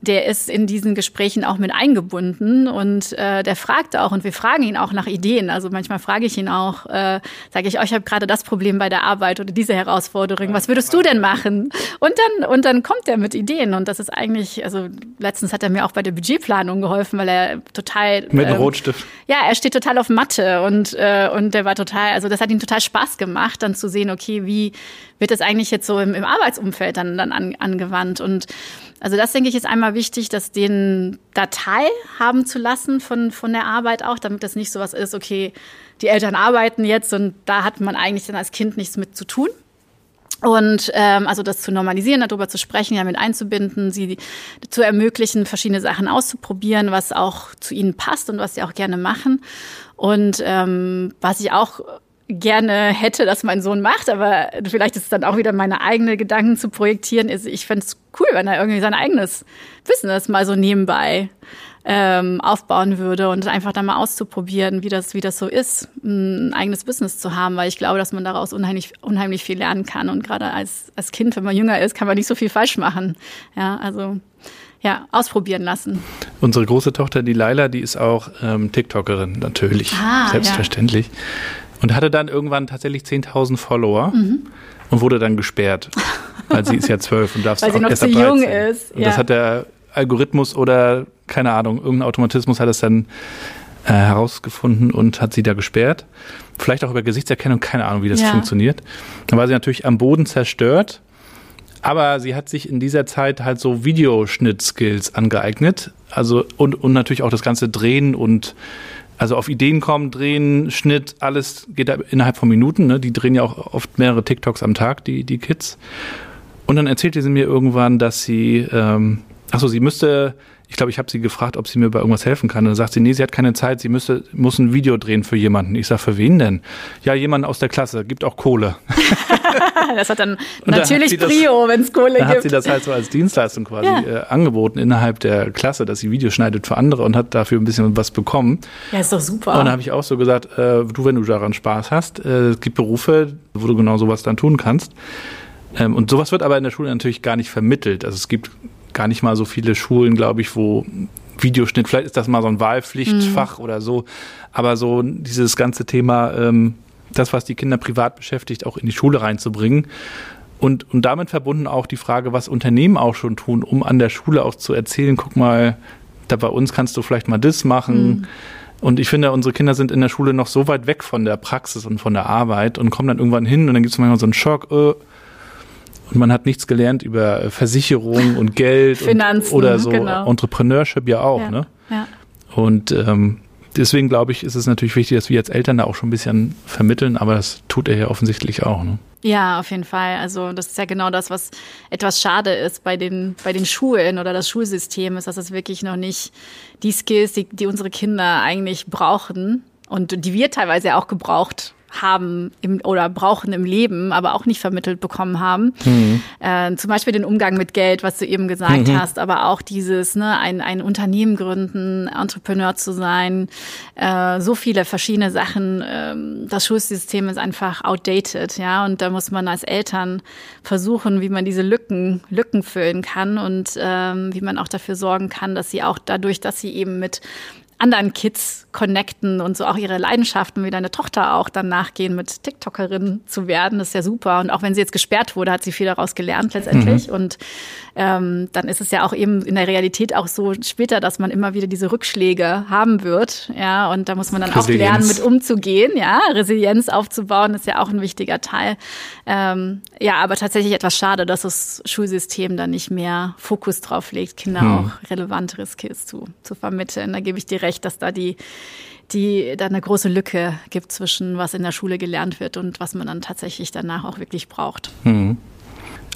der ist in diesen Gesprächen auch mit eingebunden und äh, der fragt auch und wir fragen ihn auch nach Ideen. Also manchmal frage ich ihn auch, äh, sage ich, oh, ich habe gerade das Problem bei der Arbeit oder diese Herausforderung. Was würdest du denn machen? Und dann und dann kommt er mit Ideen und das ist eigentlich, also letztens hat er mir auch bei der Budgetplanung geholfen, weil er total mit ähm, Rotstift. Ja, er steht total auf Mathe und äh, und der war total, also das hat ihm total Spaß gemacht, dann zu sehen, okay, wie wird das eigentlich jetzt so im, im Arbeitsumfeld dann dann an, angewandt und also das denke ich ist einmal wichtig, dass den Datei haben zu lassen von, von der Arbeit auch, damit das nicht so was ist, okay, die Eltern arbeiten jetzt und da hat man eigentlich dann als Kind nichts mit zu tun. Und ähm, also das zu normalisieren, darüber zu sprechen, ja mit einzubinden, sie zu ermöglichen, verschiedene Sachen auszuprobieren, was auch zu ihnen passt und was sie auch gerne machen. Und ähm, was ich auch gerne hätte, dass mein Sohn macht, aber vielleicht ist es dann auch wieder meine eigene Gedanken zu projektieren. Ist, ich fände es cool, wenn er irgendwie sein eigenes Business mal so nebenbei ähm, aufbauen würde und einfach dann mal auszuprobieren, wie das, wie das so ist, ein eigenes Business zu haben, weil ich glaube, dass man daraus unheimlich, unheimlich viel lernen kann. Und gerade als, als Kind, wenn man jünger ist, kann man nicht so viel falsch machen. Ja, also ja, ausprobieren lassen. Unsere große Tochter, die Laila, die ist auch ähm, TikTokerin, natürlich, ah, selbstverständlich. Ja. Und hatte dann irgendwann tatsächlich 10.000 Follower mhm. und wurde dann gesperrt. Weil sie ist ja zwölf und darf Weil sie noch zu jung ist. Und ja. das hat der Algorithmus oder keine Ahnung, irgendein Automatismus hat es dann äh, herausgefunden und hat sie da gesperrt. Vielleicht auch über Gesichtserkennung, keine Ahnung, wie das ja. funktioniert. Dann war sie natürlich am Boden zerstört. Aber sie hat sich in dieser Zeit halt so Videoschnitt-Skills angeeignet. Also und, und natürlich auch das ganze Drehen und also auf Ideen kommen, drehen, Schnitt, alles geht da innerhalb von Minuten. Ne? Die drehen ja auch oft mehrere TikToks am Tag, die, die Kids. Und dann erzählte sie mir irgendwann, dass sie, ähm, achso, sie müsste ich glaube, ich habe sie gefragt, ob sie mir bei irgendwas helfen kann. Und dann sagt sie, nee, sie hat keine Zeit, sie müsste, muss ein Video drehen für jemanden. Ich sage, für wen denn? Ja, jemanden aus der Klasse, gibt auch Kohle. das hat dann und natürlich da Brio, wenn es Kohle da gibt. hat sie das halt so als Dienstleistung quasi ja. äh, angeboten innerhalb der Klasse, dass sie Videos schneidet für andere und hat dafür ein bisschen was bekommen. Ja, ist doch super. Und dann habe ich auch so gesagt, äh, du, wenn du daran Spaß hast, äh, es gibt Berufe, wo du genau sowas dann tun kannst. Ähm, und sowas wird aber in der Schule natürlich gar nicht vermittelt. Also es gibt gar nicht mal so viele Schulen, glaube ich, wo Videoschnitt, vielleicht ist das mal so ein Wahlpflichtfach mhm. oder so, aber so dieses ganze Thema, ähm, das, was die Kinder privat beschäftigt, auch in die Schule reinzubringen. Und, und damit verbunden auch die Frage, was Unternehmen auch schon tun, um an der Schule auch zu erzählen, guck mal, da bei uns kannst du vielleicht mal das machen. Mhm. Und ich finde, unsere Kinder sind in der Schule noch so weit weg von der Praxis und von der Arbeit und kommen dann irgendwann hin und dann gibt es manchmal so einen Schock, äh, und man hat nichts gelernt über Versicherung und Geld Finanzen, und, oder so genau. Entrepreneurship ja auch. Ja, ne? Ja. Und ähm, deswegen glaube ich, ist es natürlich wichtig, dass wir als Eltern da auch schon ein bisschen vermitteln, aber das tut er ja offensichtlich auch. Ne? Ja, auf jeden Fall. Also das ist ja genau das, was etwas schade ist bei den, bei den Schulen oder das Schulsystem, ist, dass es wirklich noch nicht die Skills, die, die unsere Kinder eigentlich brauchen und die wir teilweise auch gebraucht haben im, oder brauchen im Leben, aber auch nicht vermittelt bekommen haben. Mhm. Äh, zum Beispiel den Umgang mit Geld, was du eben gesagt mhm. hast, aber auch dieses, ne, ein, ein Unternehmen gründen, Entrepreneur zu sein, äh, so viele verschiedene Sachen. Ähm, das Schulsystem ist einfach outdated, ja, und da muss man als Eltern versuchen, wie man diese Lücken, Lücken füllen kann und ähm, wie man auch dafür sorgen kann, dass sie auch dadurch, dass sie eben mit anderen Kids connecten und so auch ihre Leidenschaften, wie deine Tochter auch dann nachgehen, mit TikTokerin zu werden. Das ist ja super. Und auch wenn sie jetzt gesperrt wurde, hat sie viel daraus gelernt letztendlich. Mhm. Und ähm, dann ist es ja auch eben in der Realität auch so später, dass man immer wieder diese Rückschläge haben wird. Ja, und da muss man dann Resilienz. auch lernen, mit umzugehen. Ja, Resilienz aufzubauen ist ja auch ein wichtiger Teil. Ähm, ja, aber tatsächlich etwas schade, dass das Schulsystem da nicht mehr Fokus drauf legt, Kinder mhm. auch relevantere Skills zu, zu vermitteln. Da gebe ich dir recht recht, dass da die die da eine große Lücke gibt zwischen was in der Schule gelernt wird und was man dann tatsächlich danach auch wirklich braucht. Hm.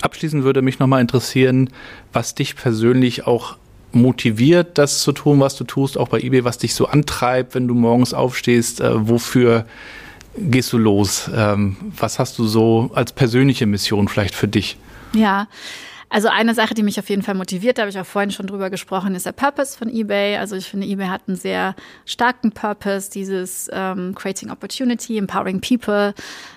Abschließend würde mich nochmal interessieren, was dich persönlich auch motiviert, das zu tun, was du tust, auch bei eBay, was dich so antreibt, wenn du morgens aufstehst, äh, wofür gehst du los? Ähm, was hast du so als persönliche Mission vielleicht für dich? Ja, also eine Sache, die mich auf jeden Fall motiviert, da habe ich auch vorhin schon drüber gesprochen, ist der Purpose von eBay. Also ich finde, eBay hat einen sehr starken Purpose, dieses ähm, Creating Opportunity, Empowering People.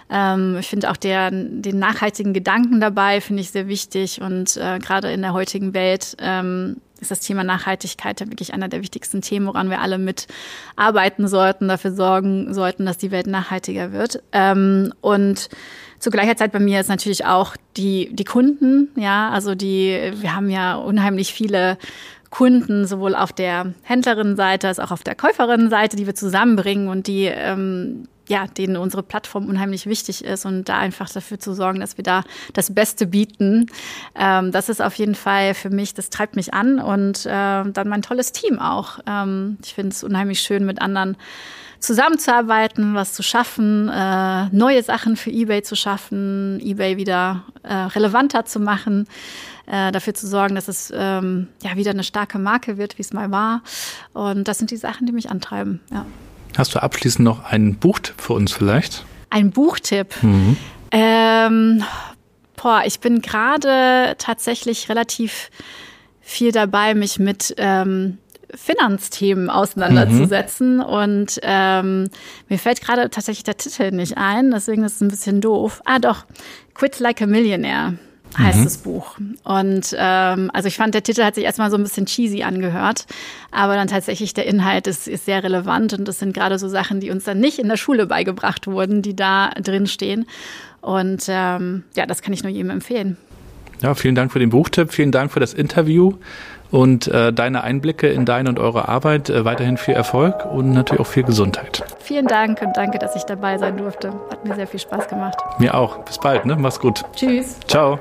Ähm, ich finde auch der, den nachhaltigen Gedanken dabei, finde ich sehr wichtig. Und äh, gerade in der heutigen Welt ähm, ist das Thema Nachhaltigkeit ja wirklich einer der wichtigsten Themen, woran wir alle mitarbeiten sollten, dafür sorgen sollten, dass die Welt nachhaltiger wird. Ähm, und zu gleicher Zeit bei mir ist natürlich auch die, die Kunden, ja, also die, wir haben ja unheimlich viele Kunden, sowohl auf der Händlerinnenseite als auch auf der Käuferinnenseite, die wir zusammenbringen und die, ähm, ja, denen unsere Plattform unheimlich wichtig ist und da einfach dafür zu sorgen, dass wir da das Beste bieten. Ähm, das ist auf jeden Fall für mich, das treibt mich an und äh, dann mein tolles Team auch. Ähm, ich finde es unheimlich schön mit anderen zusammenzuarbeiten, was zu schaffen, äh, neue Sachen für eBay zu schaffen, eBay wieder äh, relevanter zu machen, äh, dafür zu sorgen, dass es ähm, ja wieder eine starke Marke wird, wie es mal war. Und das sind die Sachen, die mich antreiben. Ja. Hast du abschließend noch einen Buchtipp für uns vielleicht? Ein Buchtipp. Mhm. Ähm, boah, ich bin gerade tatsächlich relativ viel dabei, mich mit ähm, Finanzthemen auseinanderzusetzen. Mhm. Und ähm, mir fällt gerade tatsächlich der Titel nicht ein, deswegen ist es ein bisschen doof. Ah, doch, Quit Like a Millionaire heißt mhm. das Buch. Und ähm, also ich fand, der Titel hat sich erstmal so ein bisschen cheesy angehört, aber dann tatsächlich der Inhalt ist, ist sehr relevant und das sind gerade so Sachen, die uns dann nicht in der Schule beigebracht wurden, die da drin stehen. Und ähm, ja, das kann ich nur jedem empfehlen. Ja, vielen Dank für den Buchtipp, vielen Dank für das Interview. Und äh, deine Einblicke in deine und eure Arbeit. Äh, weiterhin viel Erfolg und natürlich auch viel Gesundheit. Vielen Dank und danke, dass ich dabei sein durfte. Hat mir sehr viel Spaß gemacht. Mir auch. Bis bald, ne? Mach's gut. Tschüss. Ciao.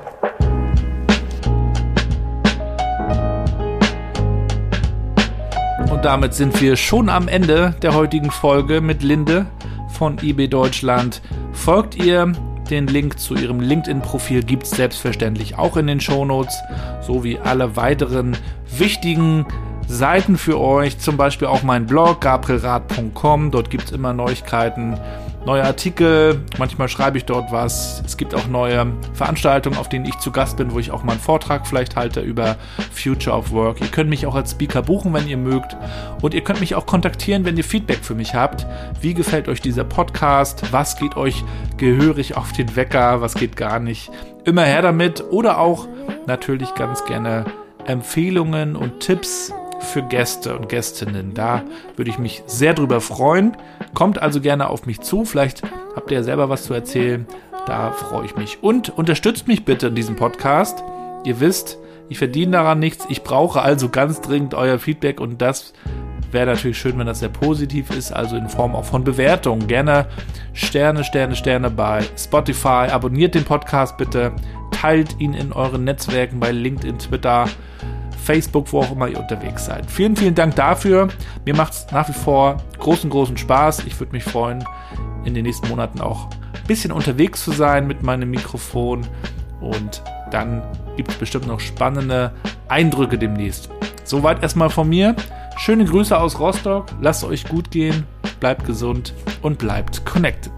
Und damit sind wir schon am Ende der heutigen Folge mit Linde von eBay Deutschland. Folgt ihr den Link zu ihrem LinkedIn-Profil gibt es selbstverständlich auch in den Shownotes, sowie alle weiteren wichtigen Seiten für euch, zum Beispiel auch mein Blog gabrielrad.com. Dort gibt es immer Neuigkeiten neue Artikel, manchmal schreibe ich dort was. Es gibt auch neue Veranstaltungen, auf denen ich zu Gast bin, wo ich auch mal einen Vortrag vielleicht halte über Future of Work. Ihr könnt mich auch als Speaker buchen, wenn ihr mögt. Und ihr könnt mich auch kontaktieren, wenn ihr Feedback für mich habt. Wie gefällt euch dieser Podcast? Was geht euch gehörig auf den Wecker? Was geht gar nicht? Immer her damit. Oder auch natürlich ganz gerne Empfehlungen und Tipps für Gäste und Gästinnen. Da würde ich mich sehr drüber freuen. Kommt also gerne auf mich zu. Vielleicht habt ihr ja selber was zu erzählen. Da freue ich mich. Und unterstützt mich bitte in diesem Podcast. Ihr wisst, ich verdiene daran nichts. Ich brauche also ganz dringend euer Feedback und das wäre natürlich schön, wenn das sehr positiv ist, also in Form auch von Bewertungen. Gerne Sterne, Sterne, Sterne bei Spotify. Abonniert den Podcast bitte. Teilt ihn in euren Netzwerken bei LinkedIn, Twitter. Facebook, wo auch immer ihr unterwegs seid. Vielen, vielen Dank dafür. Mir macht es nach wie vor großen, großen Spaß. Ich würde mich freuen, in den nächsten Monaten auch ein bisschen unterwegs zu sein mit meinem Mikrofon. Und dann gibt es bestimmt noch spannende Eindrücke demnächst. Soweit erstmal von mir. Schöne Grüße aus Rostock. Lasst euch gut gehen, bleibt gesund und bleibt connected.